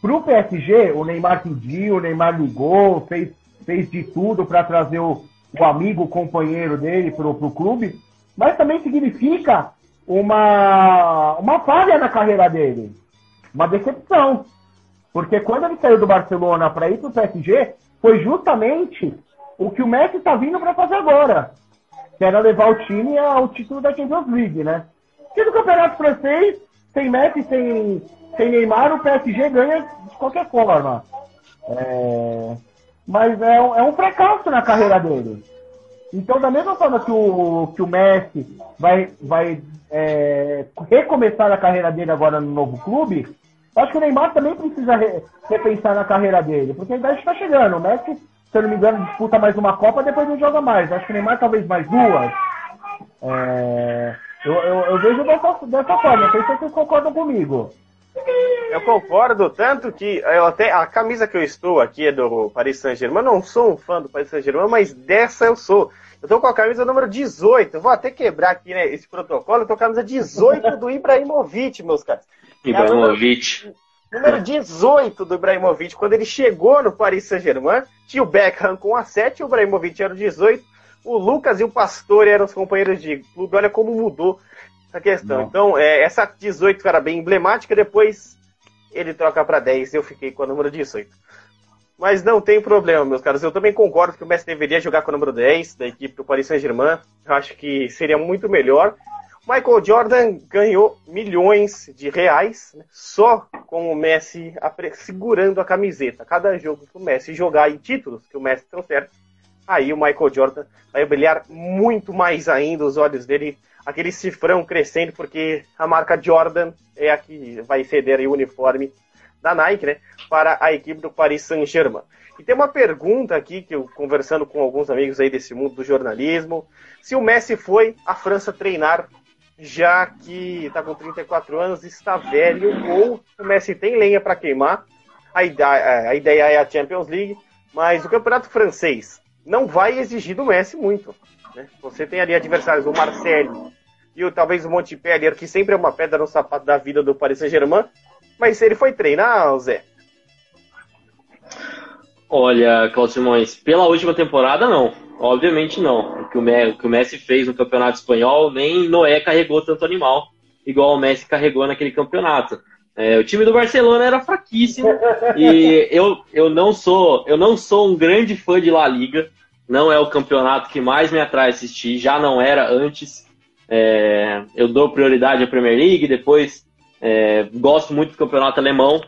Speaker 5: pro PSG, o Neymar pediu, o Neymar ligou, fez, fez de tudo para trazer o, o amigo, o companheiro dele pro, pro clube, mas também significa uma, uma falha na carreira dele. Uma decepção. Porque quando ele saiu do Barcelona para ir para o PSG, foi justamente o que o Messi está vindo para fazer agora. Que era levar o time ao título da Champions League, né? E no Campeonato Francês, sem Messi, sem, sem Neymar, o PSG ganha de qualquer forma. É... Mas é é um fracasso na carreira dele. Então, da mesma forma que o, que o Messi vai, vai é, recomeçar a carreira dele agora no novo clube, acho que o Neymar também precisa re, repensar na carreira dele, porque a idade está chegando. O Messi, se eu não me engano, disputa mais uma Copa, depois não joga mais. Acho que o Neymar talvez mais duas. É, eu, eu, eu, vejo dessa, dessa forma, não sei se vocês concordam comigo.
Speaker 4: Eu concordo, tanto que eu até a camisa que eu estou aqui é do Paris Saint-Germain. Não sou um fã do Paris Saint-Germain, mas dessa eu sou. Eu tô com a camisa número 18. vou até quebrar aqui né, esse protocolo. Eu tô com a camisa 18 do Ibrahimovic, meus caras.
Speaker 6: Ibrahimovic.
Speaker 4: É número 18 do Ibrahimovic. Quando ele chegou no Paris Saint-Germain, tinha o Beckham com a 7, o Ibrahimovic era o 18. O Lucas e o Pastor eram os companheiros de clube. Olha como mudou essa questão. Não. Então, é, essa 18 era bem emblemática. Depois ele troca para 10 e eu fiquei com a número 18. Mas não tem problema, meus caros. Eu também concordo que o Messi deveria jogar com o número 10 da equipe do Paris Saint-Germain. Eu acho que seria muito melhor. Michael Jordan ganhou milhões de reais né, só com o Messi segurando a camiseta. Cada jogo que o Messi jogar em títulos que o Messi trouxer, aí o Michael Jordan vai brilhar muito mais ainda os olhos dele, aquele cifrão crescendo, porque a marca Jordan é a que vai ceder o uniforme da Nike, né, para a equipe do Paris Saint-Germain. E tem uma pergunta aqui que eu conversando com alguns amigos aí desse mundo do jornalismo, se o Messi foi à França treinar já que está com 34 anos, está velho, ou o Messi tem lenha para queimar. A ideia, a ideia é a Champions League, mas o campeonato francês não vai exigir do Messi muito. Né? Você tem ali adversários, o Marcelo e o, talvez o Montpellier, que sempre é uma pedra no sapato da vida do Paris Saint-Germain. Mas ele foi treinar, Zé?
Speaker 6: Olha, Cláudio Simões, pela última temporada, não. Obviamente não. O que o, Messi fez no Campeonato Espanhol, nem Noé carregou tanto animal, igual o Messi carregou naquele campeonato. É, o time do Barcelona era fraquíssimo e eu, eu, não sou, eu não sou um grande fã de La Liga. Não é o campeonato que mais me atrai assistir, já não era antes. É, eu dou prioridade à Premier League, depois é, gosto muito do campeonato alemão.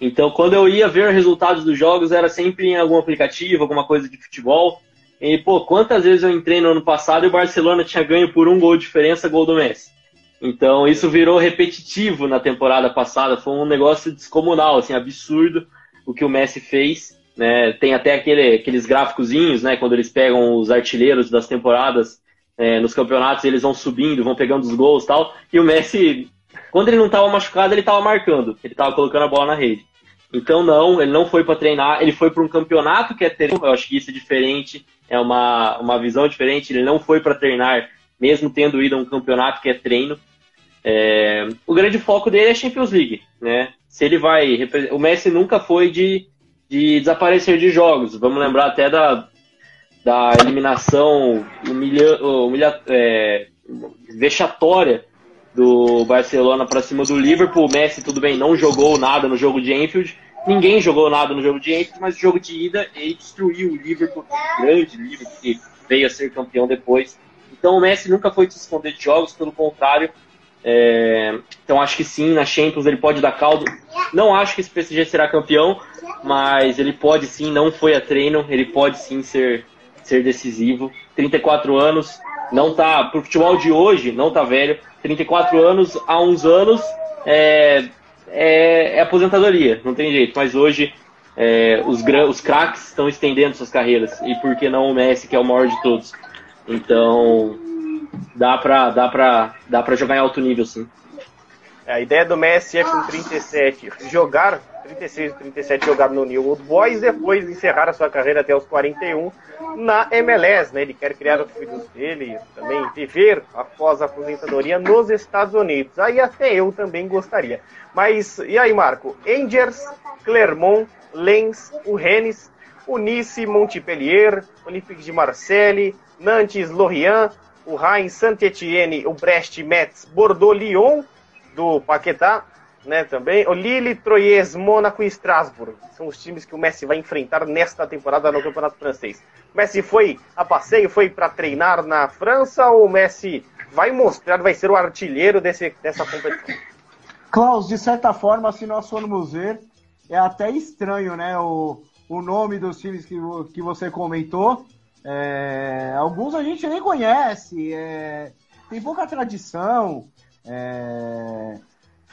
Speaker 6: Então, quando eu ia ver resultados dos jogos, era sempre em algum aplicativo, alguma coisa de futebol. E, pô, quantas vezes eu entrei no ano passado e o Barcelona tinha ganho por um gol de diferença, gol do Messi. Então, isso virou repetitivo na temporada passada. Foi um negócio descomunal, assim, absurdo o que o Messi fez. Né? Tem até aquele, aqueles gráficozinhos, né? Quando eles pegam os artilheiros das temporadas é, nos campeonatos, eles vão subindo, vão pegando os gols e tal. E o Messi quando ele não estava machucado, ele estava marcando, ele estava colocando a bola na rede. Então não, ele não foi para treinar, ele foi para um campeonato que é treino. Eu acho que isso é diferente, é uma, uma visão diferente. Ele não foi para treinar, mesmo tendo ido a um campeonato que é treino. É, o grande foco dele é Champions League, né? Se ele vai, o Messi nunca foi de, de desaparecer de jogos. Vamos lembrar até da, da eliminação humilha, humilha, é, vexatória do Barcelona para cima do Liverpool. O Messi, tudo bem, não jogou nada no jogo de Enfield. Ninguém jogou nada no jogo de Enfield, mas o jogo de ida ele destruiu o Liverpool, o grande Liverpool, que veio a ser campeão depois. Então o Messi nunca foi se esconder de jogos, pelo contrário. É... então acho que sim, na Champions ele pode dar caldo. Não acho que esse PSG será campeão, mas ele pode sim, não foi a treino, ele pode sim ser, ser decisivo. 34 anos, não tá. Pro futebol de hoje, não tá velho 34 anos, há uns anos, é, é, é aposentadoria, não tem jeito. Mas hoje é, os, os craques estão estendendo suas carreiras. E por que não o Messi, que é o maior de todos? Então, dá pra, dá pra, dá pra jogar em alto nível, sim.
Speaker 4: A ideia do Messi é com 37 jogar 36 e 37 jogar no New Old Boys, depois encerrar a sua carreira até os 41 na MLS, né? Ele quer criar os filhos dele, também viver após a aposentadoria nos Estados Unidos. Aí até eu também gostaria. Mas e aí, Marco? Angers, Clermont, Lens, o Rennes, o Nice, Montpellier, Olympique de Marseille, Nantes, Lorient, o Reims, Saint-Étienne, o Brest, Metz, Bordeaux, Lyon, do Paquetá, né, também. O Lille, Troyes, Mônaco e Strasbourg. São os times que o Messi vai enfrentar nesta temporada no Campeonato Francês. O Messi foi a passeio, foi para treinar na França ou o Messi vai mostrar, vai ser o artilheiro desse, dessa competição?
Speaker 7: Klaus, de certa forma, se nós formos ver, é até estranho, né, o, o nome dos times que, que você comentou. É, alguns a gente nem conhece, é, tem pouca tradição. É,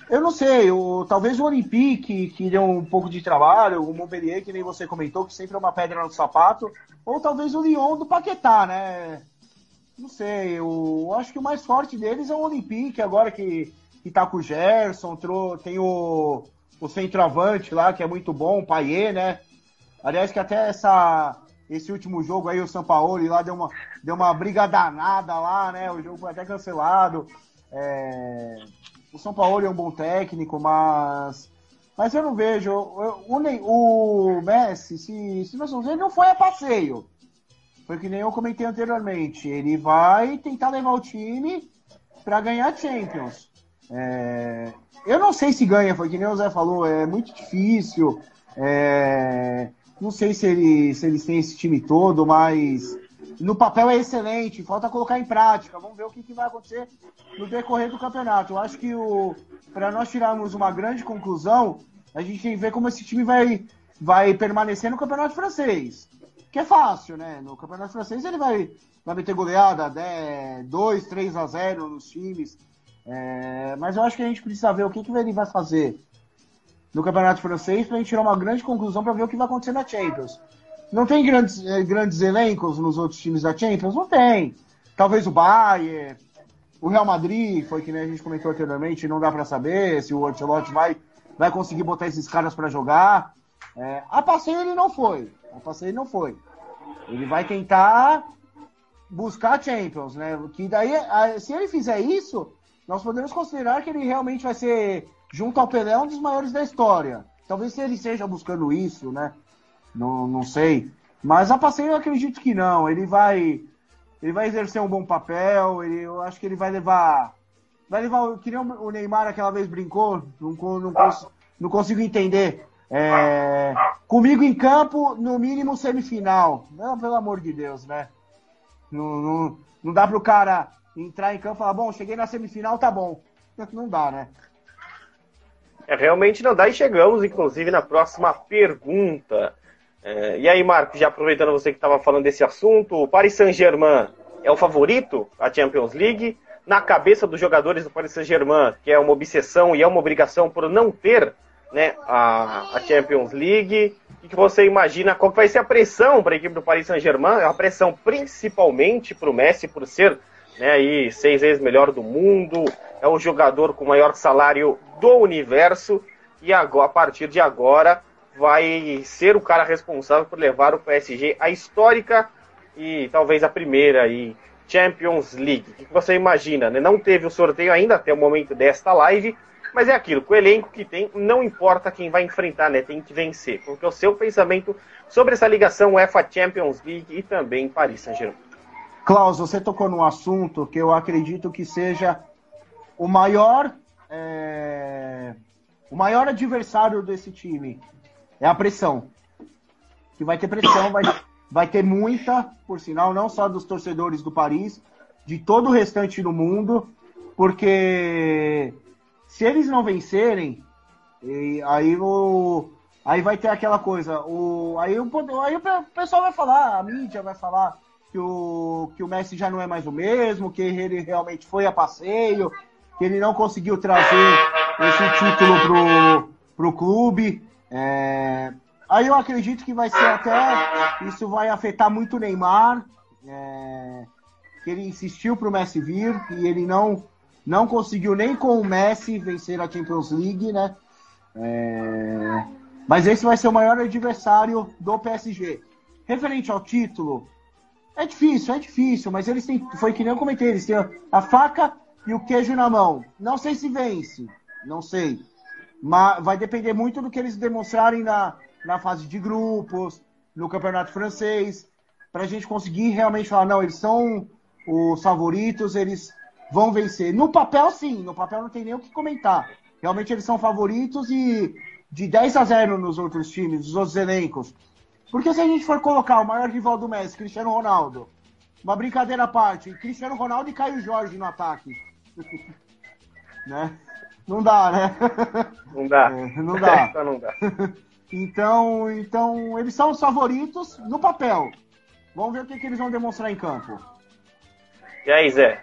Speaker 7: eu não sei, o, talvez o Olympique, que deu um pouco de trabalho, o Montpellier, que nem você comentou, que sempre é uma pedra no sapato, ou talvez o Lyon do Paquetá, né? Não sei, eu, acho que o mais forte deles é o Olympique, agora que, que tá com o Gerson, tem o, o centroavante lá, que é muito bom, o Paier, né? Aliás, que até essa, esse último jogo aí, o São Paulo lá deu uma, deu uma briga danada lá, né? O jogo foi até cancelado. É o São Paulo é um bom técnico, mas. Mas eu não vejo. O, o Messi, se, se nós vamos não foi a passeio. Foi que nem eu comentei anteriormente. Ele vai tentar levar o time para ganhar Champions. É, eu não sei se ganha, foi que nem o Zé falou, é muito difícil. É, não sei se, ele, se eles têm esse time todo, mas no papel é excelente, falta colocar em prática. Vamos ver o que, que vai acontecer no decorrer do campeonato. Eu acho que para nós tirarmos uma grande conclusão, a gente tem que ver como esse time vai, vai permanecer no campeonato francês. Que é fácil, né? No campeonato francês ele vai, vai meter goleada, 2, 3 a 0 nos times. É, mas eu acho que a gente precisa ver o que, que ele vai fazer no campeonato francês para a gente tirar uma grande conclusão para ver o que vai acontecer na Champions. Não tem grandes, eh, grandes elencos nos outros times da Champions? Não tem. Talvez o Bayern, o Real Madrid, foi que a gente comentou anteriormente, não dá para saber se o Ancelotti vai, vai conseguir botar esses caras para jogar. É, a passeio ele não foi. A passeio ele não foi. Ele vai tentar buscar Champions, né? Que daí, se ele fizer isso, nós podemos considerar que ele realmente vai ser, junto ao Pelé, um dos maiores da história. Talvez ele esteja buscando isso, né? Não, não sei. Mas a passeio eu acredito que não. Ele vai, ele vai exercer um bom papel. Ele, eu acho que ele vai levar, vai levar, que nem o Neymar aquela vez brincou. Não, não, não consigo entender. É, comigo em campo, no mínimo semifinal. Não, pelo amor de Deus, né? Não, não, não dá pro cara entrar em campo e falar, bom, cheguei na semifinal, tá bom. Não dá, né?
Speaker 4: É, realmente não dá e chegamos, inclusive, na próxima pergunta. É, e aí, Marco, já aproveitando você que estava falando desse assunto, o Paris Saint-Germain é o favorito à Champions League? Na cabeça dos jogadores do Paris Saint-Germain, que é uma obsessão e é uma obrigação por não ter né, a, a Champions League, o que você imagina? Qual vai ser a pressão para a equipe do Paris Saint-Germain? Uma pressão principalmente para o Messi por ser né, aí, seis vezes melhor do mundo, é o jogador com maior salário do universo e agora, a partir de agora vai ser o cara responsável por levar o PSG à histórica e talvez a primeira aí, Champions League. O que você imagina? Né? Não teve o sorteio ainda até o momento desta live, mas é aquilo, com o elenco que tem, não importa quem vai enfrentar, né? Tem que vencer. Porque o seu pensamento sobre essa ligação UEFA Champions League e também Paris Saint-Germain.
Speaker 7: Klaus, você tocou num assunto que eu acredito que seja o maior é... o maior adversário desse time é a pressão. Que vai ter pressão, vai, vai ter muita, por sinal, não só dos torcedores do Paris, de todo o restante do mundo, porque se eles não vencerem, aí o aí vai ter aquela coisa, o aí o aí o pessoal vai falar, a mídia vai falar que o que o Messi já não é mais o mesmo, que ele realmente foi a passeio, que ele não conseguiu trazer esse título pro pro clube. É... Aí eu acredito que vai ser até. Isso vai afetar muito o Neymar. É... Que ele insistiu para o Messi vir e ele não, não conseguiu nem com o Messi vencer a Champions League, né? É... Mas esse vai ser o maior adversário do PSG. Referente ao título, é difícil, é difícil, mas eles têm. Foi que nem eu comentei, eles têm a faca e o queijo na mão. Não sei se vence, não sei. Mas vai depender muito do que eles demonstrarem na, na fase de grupos, no campeonato francês, para a gente conseguir realmente falar, não, eles são os favoritos, eles vão vencer. No papel, sim, no papel não tem nem o que comentar. Realmente eles são favoritos e de 10 a 0 nos outros times, nos outros elencos. Porque se a gente for colocar o maior rival do Messi, Cristiano Ronaldo, uma brincadeira à parte, Cristiano Ronaldo e Caio Jorge no ataque. né? Não dá, né?
Speaker 4: Não dá.
Speaker 7: É, não dá.
Speaker 4: então não dá.
Speaker 7: Então, então, eles são os favoritos no papel. Vamos ver o que, que eles vão demonstrar em campo.
Speaker 4: E aí, Zé?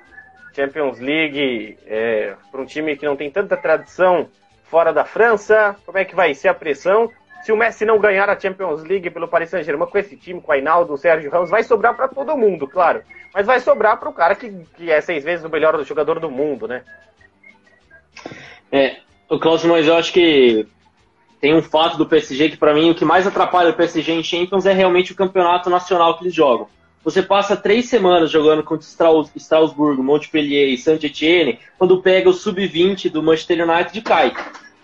Speaker 4: Champions League, é, para um time que não tem tanta tradição fora da França, como é que vai ser a pressão? Se o Messi não ganhar a Champions League pelo Paris Saint-Germain com esse time, com o Ainaldo, o Sérgio Ramos, vai sobrar para todo mundo, claro. Mas vai sobrar para o cara que, que é seis vezes o melhor jogador do mundo, né?
Speaker 6: É, o Klaus, mas eu acho que tem um fato do PSG que para mim o que mais atrapalha o PSG em Champions é realmente o campeonato nacional que eles jogam. Você passa três semanas jogando contra Straus, Strasbourg, Montpellier e Saint-Etienne, quando pega o sub-20 do Manchester United e cai.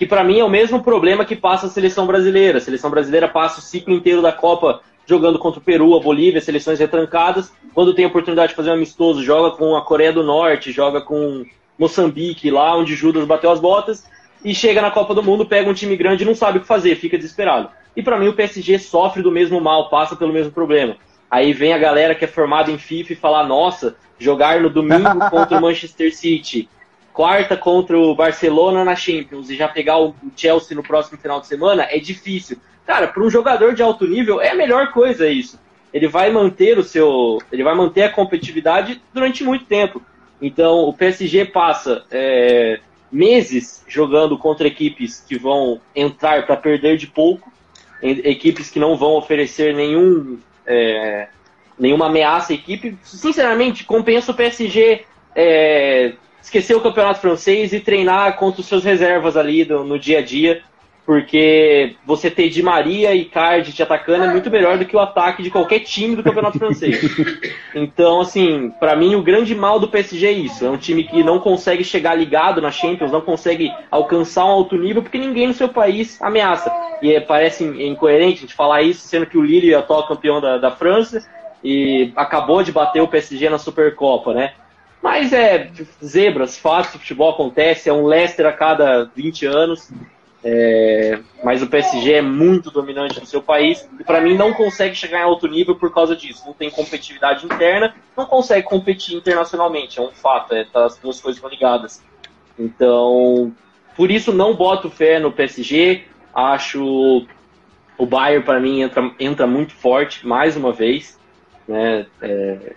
Speaker 6: Que para mim é o mesmo problema que passa a seleção brasileira. A seleção brasileira passa o ciclo inteiro da Copa jogando contra o Peru, a Bolívia, seleções retrancadas. Quando tem a oportunidade de fazer um amistoso, joga com a Coreia do Norte, joga com Moçambique, lá onde Judas bateu as botas, e chega na Copa do Mundo, pega um time grande e não sabe o que fazer, fica desesperado. E para mim o PSG sofre do mesmo mal, passa pelo mesmo problema. Aí vem a galera que é formada em FIFA e falar: nossa, jogar no domingo contra o Manchester City, quarta contra o Barcelona na Champions e já pegar o Chelsea no próximo final de semana é difícil. Cara, para um jogador de alto nível é a melhor coisa isso. Ele vai manter o seu, ele vai manter a competitividade durante muito tempo. Então, o PSG passa é, meses jogando contra equipes que vão entrar para perder de pouco, equipes que não vão oferecer nenhum, é, nenhuma ameaça à equipe. Sinceramente, compensa o PSG é, esquecer o campeonato francês e treinar contra os seus reservas ali do, no dia a dia. porque você ter Di Maria e Card te atacando é muito melhor do que o ataque de qualquer time do campeonato francês. Então, assim, para mim o grande mal do PSG é isso. É um time que não consegue chegar ligado na Champions, não consegue alcançar um alto nível porque ninguém no seu país ameaça. E é, parece incoerente a gente falar isso, sendo que o Lille é o atual campeão da, da França e acabou de bater o PSG na Supercopa, né? Mas é zebras, fatos, futebol acontece, é um Leicester a cada 20 anos. É, mas o PSG é muito dominante no seu país e para mim não consegue chegar em alto nível por causa disso. Não tem competitividade interna, não consegue competir internacionalmente, é um fato, é, tá, as duas coisas estão ligadas. Então, por isso não boto fé no PSG. Acho o Bayern para mim entra, entra muito forte mais uma vez, né? É,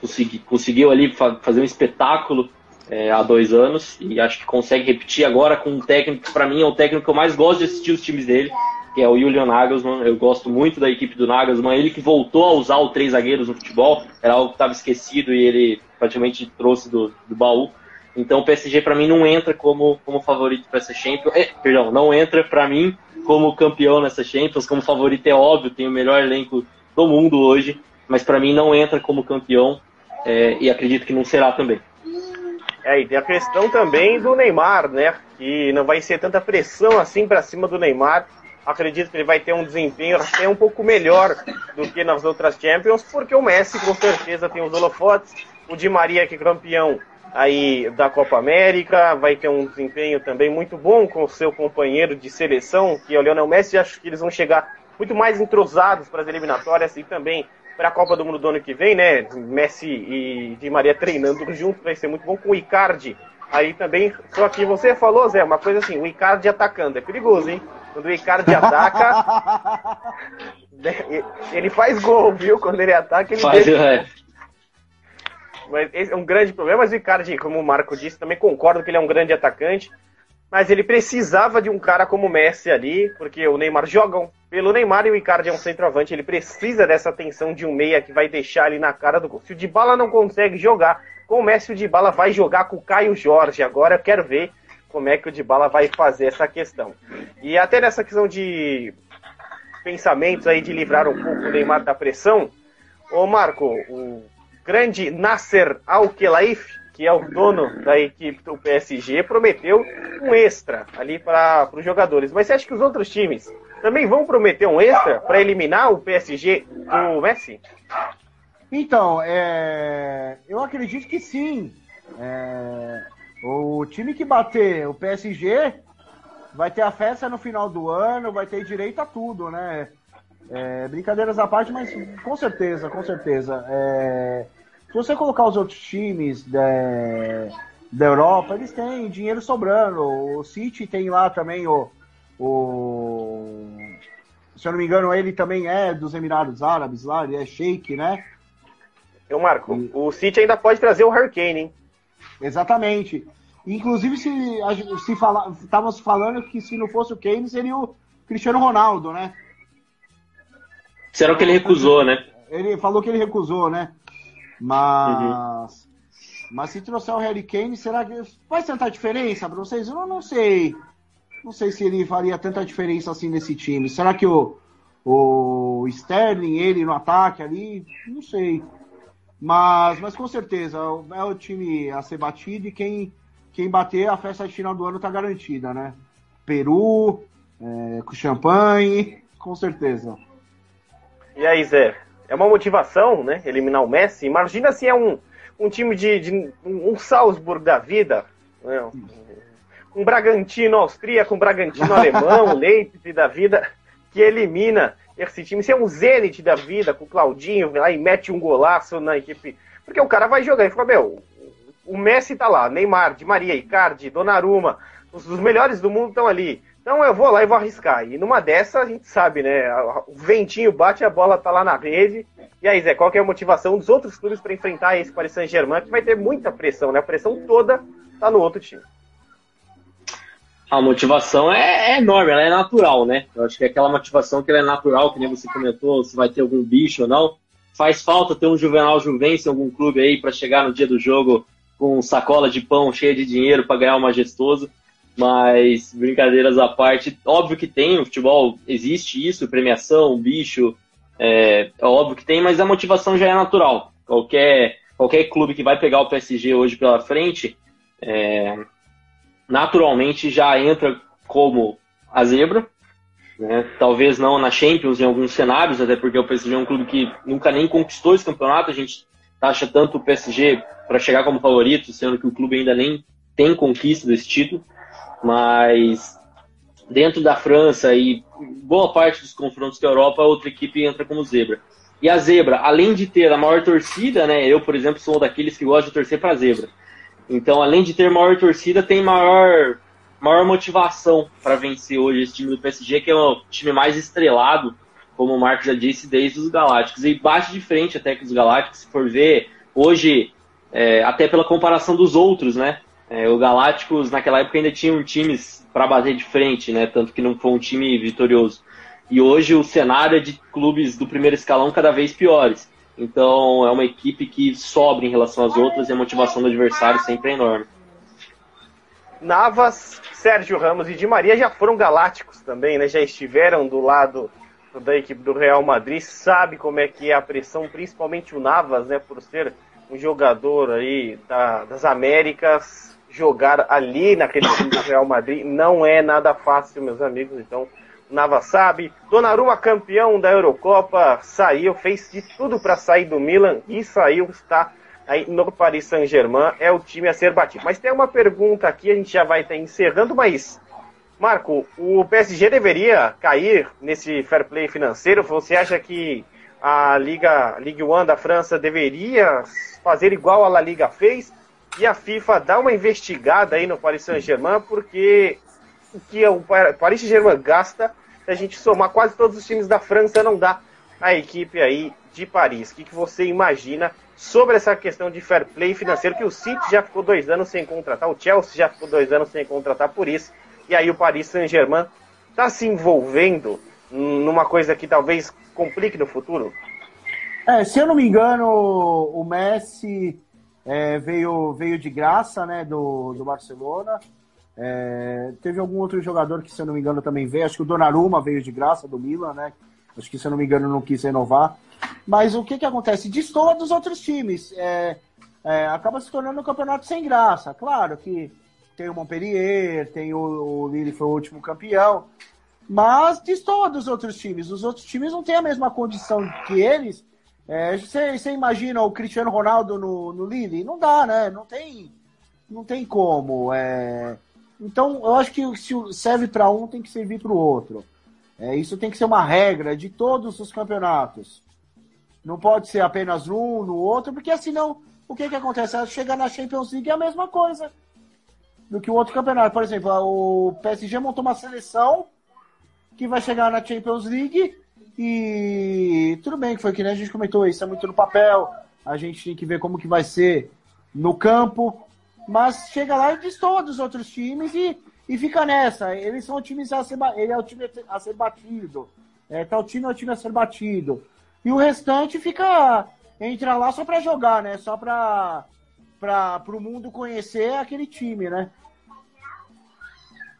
Speaker 6: consegui, conseguiu ali fazer um espetáculo é, há dois anos e acho que consegue repetir agora com um técnico que para mim é o técnico que eu mais gosto de assistir os times dele, que é o Julian Nagelsmann. Eu gosto muito da equipe do Nagelsmann, ele que voltou a usar o três zagueiros no futebol, era algo que estava esquecido e ele praticamente trouxe do, do baú. Então o PSG para mim não entra como, como favorito para essa Champions. É, perdão, não entra para mim como campeão nessa Champions, como favorito é óbvio, tem o melhor elenco do mundo hoje, mas para mim não entra como campeão é, e acredito que não será também.
Speaker 4: É, e tem a questão também do Neymar, né? Que não vai ser tanta pressão assim para cima do Neymar. Acredito que ele vai ter um desempenho até um pouco melhor do que nas outras Champions, porque o Messi com certeza tem os holofotes. O Di Maria, que é campeão aí da Copa América, vai ter um desempenho também muito bom com o seu companheiro de seleção, que é o Lionel Messi. Acho que eles vão chegar muito mais entrosados para as eliminatórias e também para a Copa do Mundo do ano que vem, né? Messi e Di Maria treinando junto, vai ser muito bom com o Icardi. Aí também, só que você falou, Zé, uma coisa assim, o Icardi atacando, é perigoso, hein? Quando o Icardi ataca, né, ele faz gol, viu? Quando ele ataca, ele
Speaker 6: faz, deixa... é.
Speaker 4: Mas esse é um grande problema, mas o Icardi, como o Marco disse, também concordo que ele é um grande atacante. Mas ele precisava de um cara como o Messi ali, porque o Neymar joga pelo Neymar e o Icardi é um centroavante, ele precisa dessa atenção de um meia que vai deixar ali na cara do gol. Se o Dybala não consegue jogar com o Messi, o Dybala vai jogar com o Caio Jorge. Agora eu quero ver como é que o Dybala vai fazer essa questão. E até nessa questão de pensamentos aí de livrar um pouco o Neymar da pressão, ô Marco, o grande Nasser Al-Khelaifi que é o dono da equipe do PSG, prometeu um extra ali para os jogadores. Mas você acha que os outros times também vão prometer um extra para eliminar o PSG do Messi?
Speaker 7: Então, é... eu acredito que sim. É... O time que bater o PSG vai ter a festa no final do ano, vai ter direito a tudo, né? É... brincadeiras à parte, mas com certeza, com certeza. É... Se você colocar os outros times da, da Europa, eles têm dinheiro sobrando. O City tem lá também o, o. Se eu não me engano, ele também é dos Emirados Árabes lá, ele é Sheik, né?
Speaker 4: Eu marco. E... O City ainda pode trazer o Hurricane, hein?
Speaker 7: Exatamente. Inclusive, se, se fala, estávamos falando que se não fosse o Kane, seria o Cristiano Ronaldo, né?
Speaker 6: Será que ele recusou, né?
Speaker 7: Ele falou que ele recusou, né? Mas. Uhum. Mas se trouxer o Harry Kane, será que faz tanta diferença para vocês? Eu não sei. Não sei se ele faria tanta diferença assim nesse time. Será que o, o Sterling, ele no ataque ali? Não sei. Mas, mas com certeza, é o time a ser batido e quem, quem bater a festa de final do ano tá garantida, né? Peru, é, com champanhe, com certeza.
Speaker 4: E aí, Zé? É uma motivação, né? Eliminar o Messi. Imagina se é um, um time de, de um Salzburg da vida, né? um Bragantino austríaco, um Bragantino alemão, Leipzig da vida, que elimina esse time. Se é um Zenit da vida, com o Claudinho, vai lá e mete um golaço na equipe. Porque o cara vai jogar e fala, meu, o Messi tá lá, Neymar, Di Maria, Icardi, Donnarumma, os, os melhores do mundo estão ali. Então eu vou lá e vou arriscar. E numa dessa, a gente sabe, né? O ventinho bate, a bola tá lá na rede. E aí, Zé, qual que é a motivação dos outros clubes para enfrentar esse Paris Saint-Germain, que vai ter muita pressão, né? A pressão toda tá no outro time.
Speaker 6: A motivação é, é enorme, ela é natural, né? Eu acho que é aquela motivação que é natural, que nem você comentou, se vai ter algum bicho ou não. Faz falta ter um Juvenal Juvencio em algum clube aí para chegar no dia do jogo com sacola de pão cheia de dinheiro para ganhar o majestoso. Mas, brincadeiras à parte, óbvio que tem, o futebol existe isso, premiação, bicho, é, é óbvio que tem, mas a motivação já é natural. Qualquer, qualquer clube que vai pegar o PSG hoje pela frente, é, naturalmente já entra como a zebra, né? Talvez não na Champions em alguns cenários, até porque o PSG é um clube que nunca nem conquistou esse campeonato. A gente taxa tanto o PSG para chegar como favorito, sendo que o clube ainda nem tem conquista desse título. Mas dentro da França e boa parte dos confrontos com a Europa, a outra equipe entra como zebra. E a zebra, além de ter a maior torcida, né? Eu, por exemplo, sou daqueles que gosta de torcer para zebra. Então, além de ter maior torcida, tem maior maior motivação para vencer hoje esse time do PSG, que é o time mais estrelado, como o Marco já disse, desde os Galácticos. E bate de frente até com os Galácticos, se for ver, hoje, é, até pela comparação dos outros, né? É, o Galácticos naquela época ainda tinham times para bater de frente, né? Tanto que não foi um time vitorioso. E hoje o cenário é de clubes do primeiro escalão cada vez piores. Então é uma equipe que sobra em relação às outras e a motivação do adversário sempre é enorme.
Speaker 4: Navas, Sérgio Ramos e Di Maria já foram galácticos também, né? Já estiveram do lado da equipe do Real Madrid, sabe como é que é a pressão, principalmente o Navas, né? Por ser um jogador aí da, das Américas, jogar ali naquele time do Real Madrid não é nada fácil, meus amigos. Então, o Navas sabe. Donnarumma, campeão da Eurocopa, saiu, fez de tudo para sair do Milan e saiu, está aí no Paris Saint-Germain é o time a ser batido. Mas tem uma pergunta aqui, a gente já vai estar encerrando, mas Marco, o PSG deveria cair nesse fair play financeiro? Você acha que a Liga Ligue 1 da França deveria fazer igual a La Liga fez e a FIFA dar uma investigada aí no Paris Saint-Germain, porque o que o Paris Saint-Germain gasta, a gente somar quase todos os times da França, não dá a equipe aí de Paris. O que, que você imagina sobre essa questão de fair play financeiro, que o City já ficou dois anos sem contratar, o Chelsea já ficou dois anos sem contratar por isso, e aí o Paris Saint-Germain está se envolvendo numa coisa que talvez complique no futuro?
Speaker 7: É, se eu não me engano, o Messi é, veio, veio de graça né, do, do Barcelona. É, teve algum outro jogador que, se eu não me engano, também veio. Acho que o Donnarumma veio de graça do Milan, né? Acho que, se eu não me engano, não quis renovar. Mas o que, que acontece? Destoa dos outros times. É, é, acaba se tornando um campeonato sem graça. Claro que tem o Montpellier, tem o, o Lille, foi o último campeão. Mas destoa dos outros times. Os outros times não têm a mesma condição que eles. É, você, imagina o Cristiano Ronaldo no, no Lille? Não dá, né? Não tem, não tem como. É... Então, eu acho que se serve para um, tem que servir para o outro. É, isso tem que ser uma regra de todos os campeonatos. Não pode ser apenas um no outro, porque senão o que, que acontece? Chega na Champions League é a mesma coisa do que o outro campeonato. Por exemplo, o PSG montou uma seleção que vai chegar na Champions League e tudo bem que foi que nem a gente comentou, isso é muito no papel, a gente tem que ver como que vai ser no campo, mas chega lá e destoa dos outros times e, e fica nessa. Eles são o time a ser, ele é o time a ser batido. É, tal time é o time a ser batido. E o restante fica. Entra lá só para jogar, né? Só para para o mundo conhecer aquele time, né?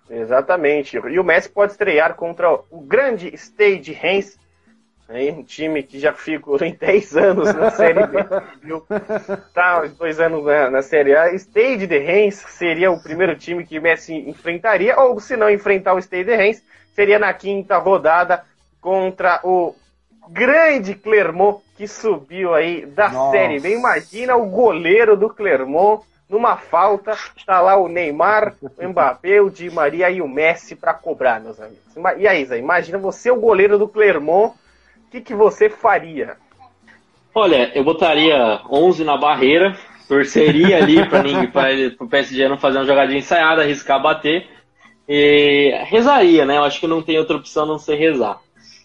Speaker 4: Exatamente. E o Messi pode estrear contra o grande Stade Reims, né? um time que já ficou em 10 anos na Série B, viu? Tá, dois anos na, na Série A. Stade de Reims seria o primeiro time que Messi enfrentaria, ou se não enfrentar o Stade de Reims, seria na quinta rodada contra o grande Clermont que subiu aí da Nossa. Série B. Imagina o goleiro do Clermont numa falta, tá lá o Neymar, o Mbappé, o Di Maria e o Messi para cobrar, meus amigos. E aí, Zé, imagina você o goleiro do Clermont, que, que você faria?
Speaker 6: Olha, eu botaria 11 na barreira, torceria ali para o PSG não fazer uma jogadinha ensaiada, arriscar bater, e rezaria, né? Eu acho que não tem outra opção a não ser rezar.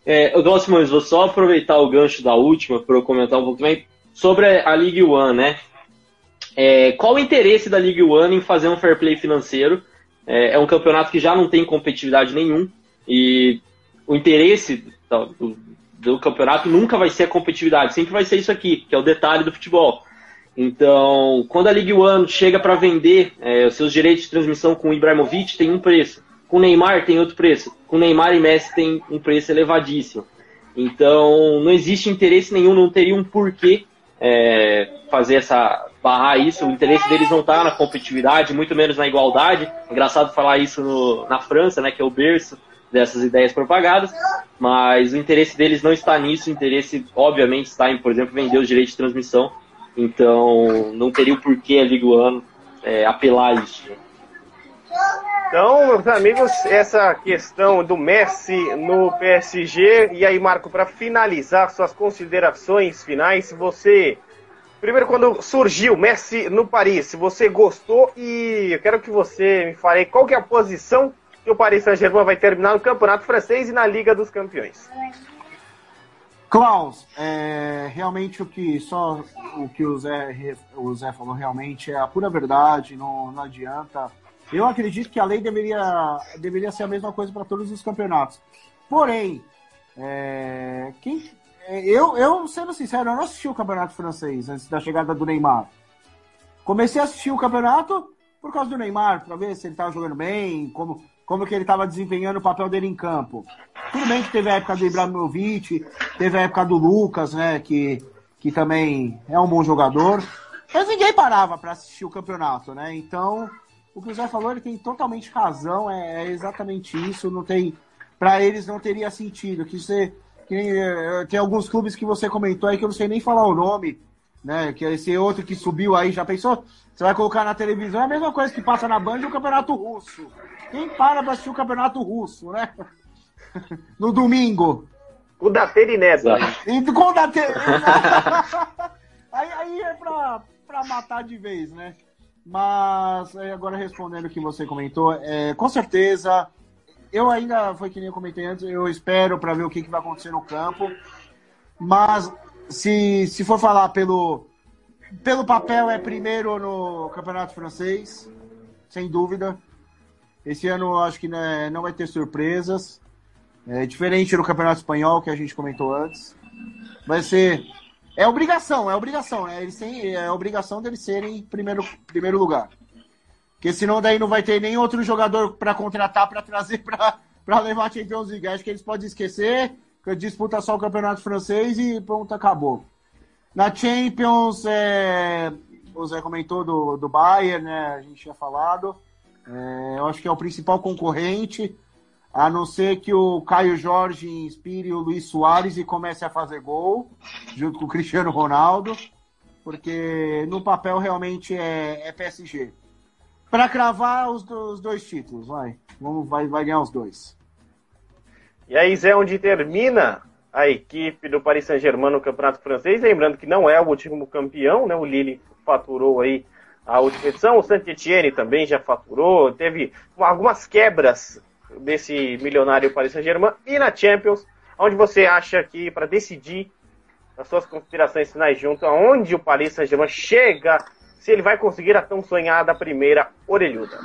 Speaker 6: É, eu gosto muito, vou só aproveitar o gancho da última para eu comentar um pouco também sobre a League One, né? É, qual o interesse da League One em fazer um fair play financeiro? É, é, um campeonato que já não tem competitividade nenhum e o interesse do, do, campeonato nunca vai ser a competitividade, sempre vai ser isso aqui, que é o detalhe do futebol. Então, quando a Ligue One chega para vender é, os seus direitos de transmissão com o Ibrahimovic, tem um preço. Com o Neymar tem outro preço. Com o Neymar e Messi tem um preço elevadíssimo. Então, não existe interesse nenhum, não teria um porquê é, fazer essa barrar isso. O interesse deles não está na competitividade, muito menos na igualdade. Engraçado falar isso no, na França, né, que é o berço dessas ideias propagadas, mas o interesse deles não está nisso. O interesse, obviamente, está em, por exemplo, vender os direitos de transmissão. Então, não teria o porquê a Liga One é, apelar a isso. Né?
Speaker 4: Então, meus amigos, essa questão do Messi no PSG. E aí, Marco, para finalizar suas considerações finais, você. Primeiro, quando surgiu Messi no Paris, você gostou e eu quero que você me fale qual que é a posição que o Paris Saint-Germain vai terminar no Campeonato Francês e na Liga dos Campeões.
Speaker 7: Klaus, é, realmente o que só o que o Zé, o Zé falou realmente é a pura verdade, não, não adianta eu acredito que a lei deveria, deveria ser a mesma coisa para todos os campeonatos. Porém, é, quem, é, eu, eu, sendo sincero, eu não assisti o campeonato francês antes da chegada do Neymar. Comecei a assistir o campeonato por causa do Neymar, para ver se ele estava jogando bem, como, como que ele estava desempenhando o papel dele em campo. Tudo bem que teve a época do Ibrahimovic, teve a época do Lucas, né, que, que também é um bom jogador. Mas ninguém parava para assistir o campeonato, né? Então, o que o Zé falou, ele tem totalmente razão, é, é exatamente isso, não tem, para eles não teria sentido, que você, que, eh, tem alguns clubes que você comentou aí que eu não sei nem falar o nome, né, que esse outro que subiu aí, já pensou? Você vai colocar na televisão, é a mesma coisa que passa na Band o Campeonato Russo. Quem para pra assistir o Campeonato Russo, né? no domingo.
Speaker 4: O da Terineto.
Speaker 7: Com o da aí, aí é pra, pra matar de vez, né? Mas agora respondendo o que você comentou, é, com certeza, eu ainda, foi que nem eu comentei antes, eu espero para ver o que, que vai acontecer no campo. Mas se, se for falar pelo, pelo papel, é primeiro no Campeonato Francês, sem dúvida. Esse ano acho que né, não vai ter surpresas. É diferente do Campeonato Espanhol, que a gente comentou antes. Vai ser é obrigação, é obrigação. É, eles têm, é obrigação deles serem em primeiro, primeiro lugar. Porque senão daí não vai ter nem outro jogador para contratar para trazer para levar a Champions League. Acho que eles podem esquecer, que disputa só o campeonato francês e pronto, acabou. Na Champions, é, o Zé comentou do, do Bayern, né? A gente tinha falado. É, eu acho que é o principal concorrente. A não ser que o Caio Jorge inspire o Luiz Soares e comece a fazer gol, junto com o Cristiano Ronaldo, porque no papel realmente é, é PSG. Para cravar os, os, dois títulos, vai. Vamos, vai, vai ganhar os dois.
Speaker 4: E aí, Zé, onde termina a equipe do Paris Saint-Germain no Campeonato Francês? Lembrando que não é o último campeão, né? O Lille faturou aí a última edição, o Saint-Etienne também já faturou, teve algumas quebras desse milionário Paris Saint-Germain e na Champions, onde você acha que para decidir as suas considerações finais junto, aonde o Paris Saint-Germain chega, se ele vai conseguir a tão sonhada primeira orelhuda.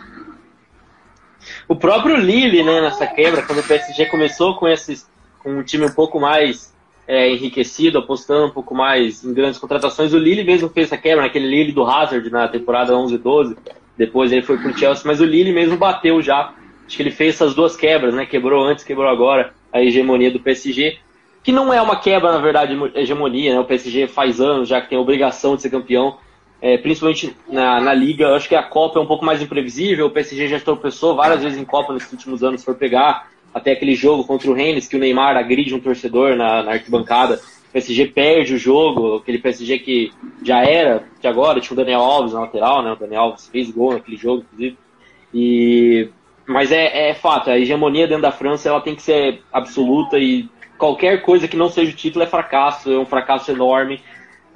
Speaker 6: O próprio Lille, né, nessa quebra, quando o PSG começou com esses com um time um pouco mais é, enriquecido, apostando um pouco mais em grandes contratações, o Lille mesmo fez essa quebra, aquele Lille do Hazard na temporada 11-12, depois ele foi pro Chelsea, mas o Lille mesmo bateu já Acho que ele fez essas duas quebras, né? Quebrou antes, quebrou agora a hegemonia do PSG, que não é uma quebra, na verdade, hegemonia, né? O PSG faz anos já que tem a obrigação de ser campeão, é, principalmente na, na Liga. Eu acho que a Copa é um pouco mais imprevisível, o PSG já tropeçou várias vezes em Copa nesses últimos anos, se for pegar. Até aquele jogo contra o Rennes, que o Neymar agride um torcedor na, na arquibancada. O PSG perde o jogo, aquele PSG que já era, de agora, tinha o Daniel Alves na lateral, né? O Daniel Alves fez gol naquele jogo, inclusive. E mas é, é fato, a hegemonia dentro da França ela tem que ser absoluta e qualquer coisa que não seja o título é fracasso, é um fracasso enorme.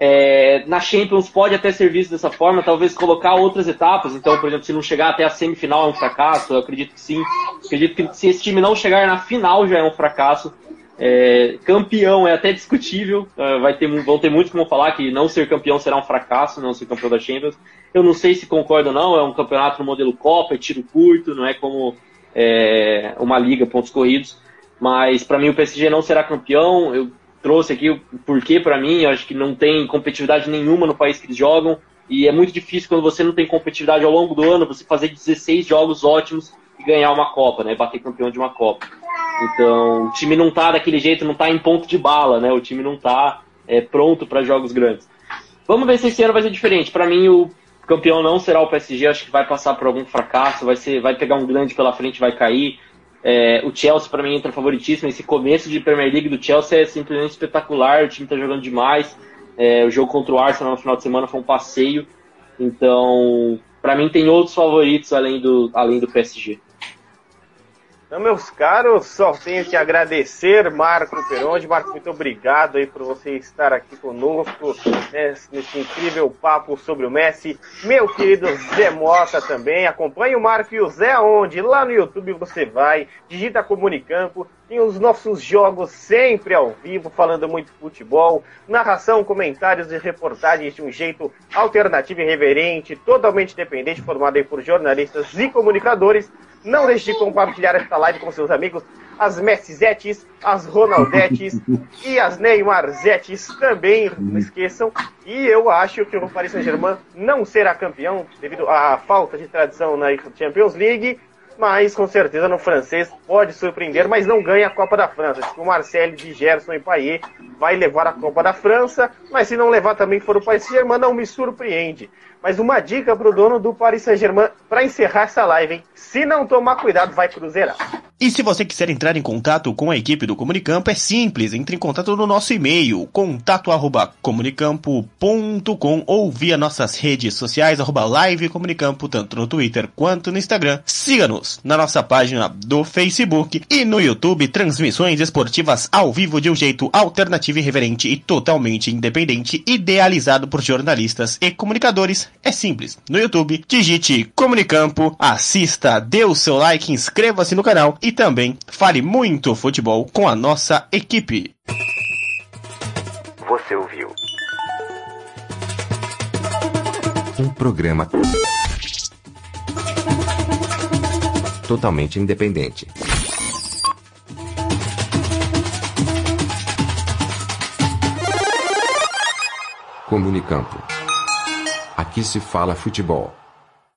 Speaker 6: É, na Champions pode até ser visto dessa forma, talvez colocar outras etapas. Então, por exemplo, se não chegar até a semifinal é um fracasso, eu acredito que sim. Acredito que se esse time não chegar na final já é um fracasso. É, campeão é até discutível, é, vai ter, vão ter muitos que vão falar que não ser campeão será um fracasso, não ser campeão da Champions. Eu não sei se concordo ou não, é um campeonato no modelo Copa, é tiro curto, não é como é, uma liga, pontos corridos. Mas para mim o PSG não será campeão. Eu trouxe aqui o porquê para mim. Eu acho que não tem competitividade nenhuma no país que eles jogam. E é muito difícil quando você não tem competitividade ao longo do ano, você fazer 16 jogos ótimos e ganhar uma Copa, né? Bater campeão de uma Copa. Então, o time não tá daquele jeito, não tá em ponto de bala, né? O time não tá é, pronto para jogos grandes. Vamos ver se esse ano vai ser diferente. Para mim, o campeão não será o PSG, acho que vai passar por algum fracasso, vai, ser, vai pegar um grande pela frente, vai cair. É, o Chelsea, para mim, entra favoritíssimo. Esse começo de Premier League do Chelsea é simplesmente espetacular. O time está jogando demais. É, o jogo contra o Arsenal no final de semana foi um passeio. Então, para mim, tem outros favoritos além do, além do PSG.
Speaker 4: Então, meus caros, só tenho que agradecer Marco Peronde. Marco, muito obrigado aí por você estar aqui conosco né, nesse incrível papo sobre o Messi. Meu querido Zé Mota também. Acompanhe o Marco e o Zé aonde? Lá no YouTube você vai, digita Comunicampo, tem os nossos jogos sempre ao vivo, falando muito futebol, narração, comentários e reportagens de um jeito alternativo e reverente, totalmente independente, formado aí por jornalistas e comunicadores não deixe de compartilhar esta live com seus amigos, as Messizetes, as Ronaldetes e as Neymarzetes também, não esqueçam. E eu acho que o Paris Saint-Germain não será campeão devido à falta de tradição na Champions League, mas com certeza no francês pode surpreender, mas não ganha a Copa da França. Acho que o Marcelo de Gerson e Payet vai levar a Copa da França, mas se não levar também for o Paris Saint-Germain, não me surpreende. Mas uma dica pro dono do Paris Saint-Germain para encerrar essa live, hein? Se não tomar cuidado, vai cruzeirar.
Speaker 3: E se você quiser entrar em contato com a equipe do Comunicampo, é simples. Entre em contato no nosso e-mail, contato@comunicampo.com ou via nossas redes sociais, arroba live Comunicampo, tanto no Twitter quanto no Instagram. Siga-nos na nossa página do Facebook e no YouTube, transmissões esportivas ao vivo de um jeito alternativo, irreverente e totalmente independente, idealizado por jornalistas e comunicadores. É simples. No YouTube, digite Comunicampo, assista, dê o seu like, inscreva-se no canal e também fale muito futebol com a nossa equipe.
Speaker 2: Você ouviu? Um programa totalmente independente. Comunicampo. Aqui se fala futebol.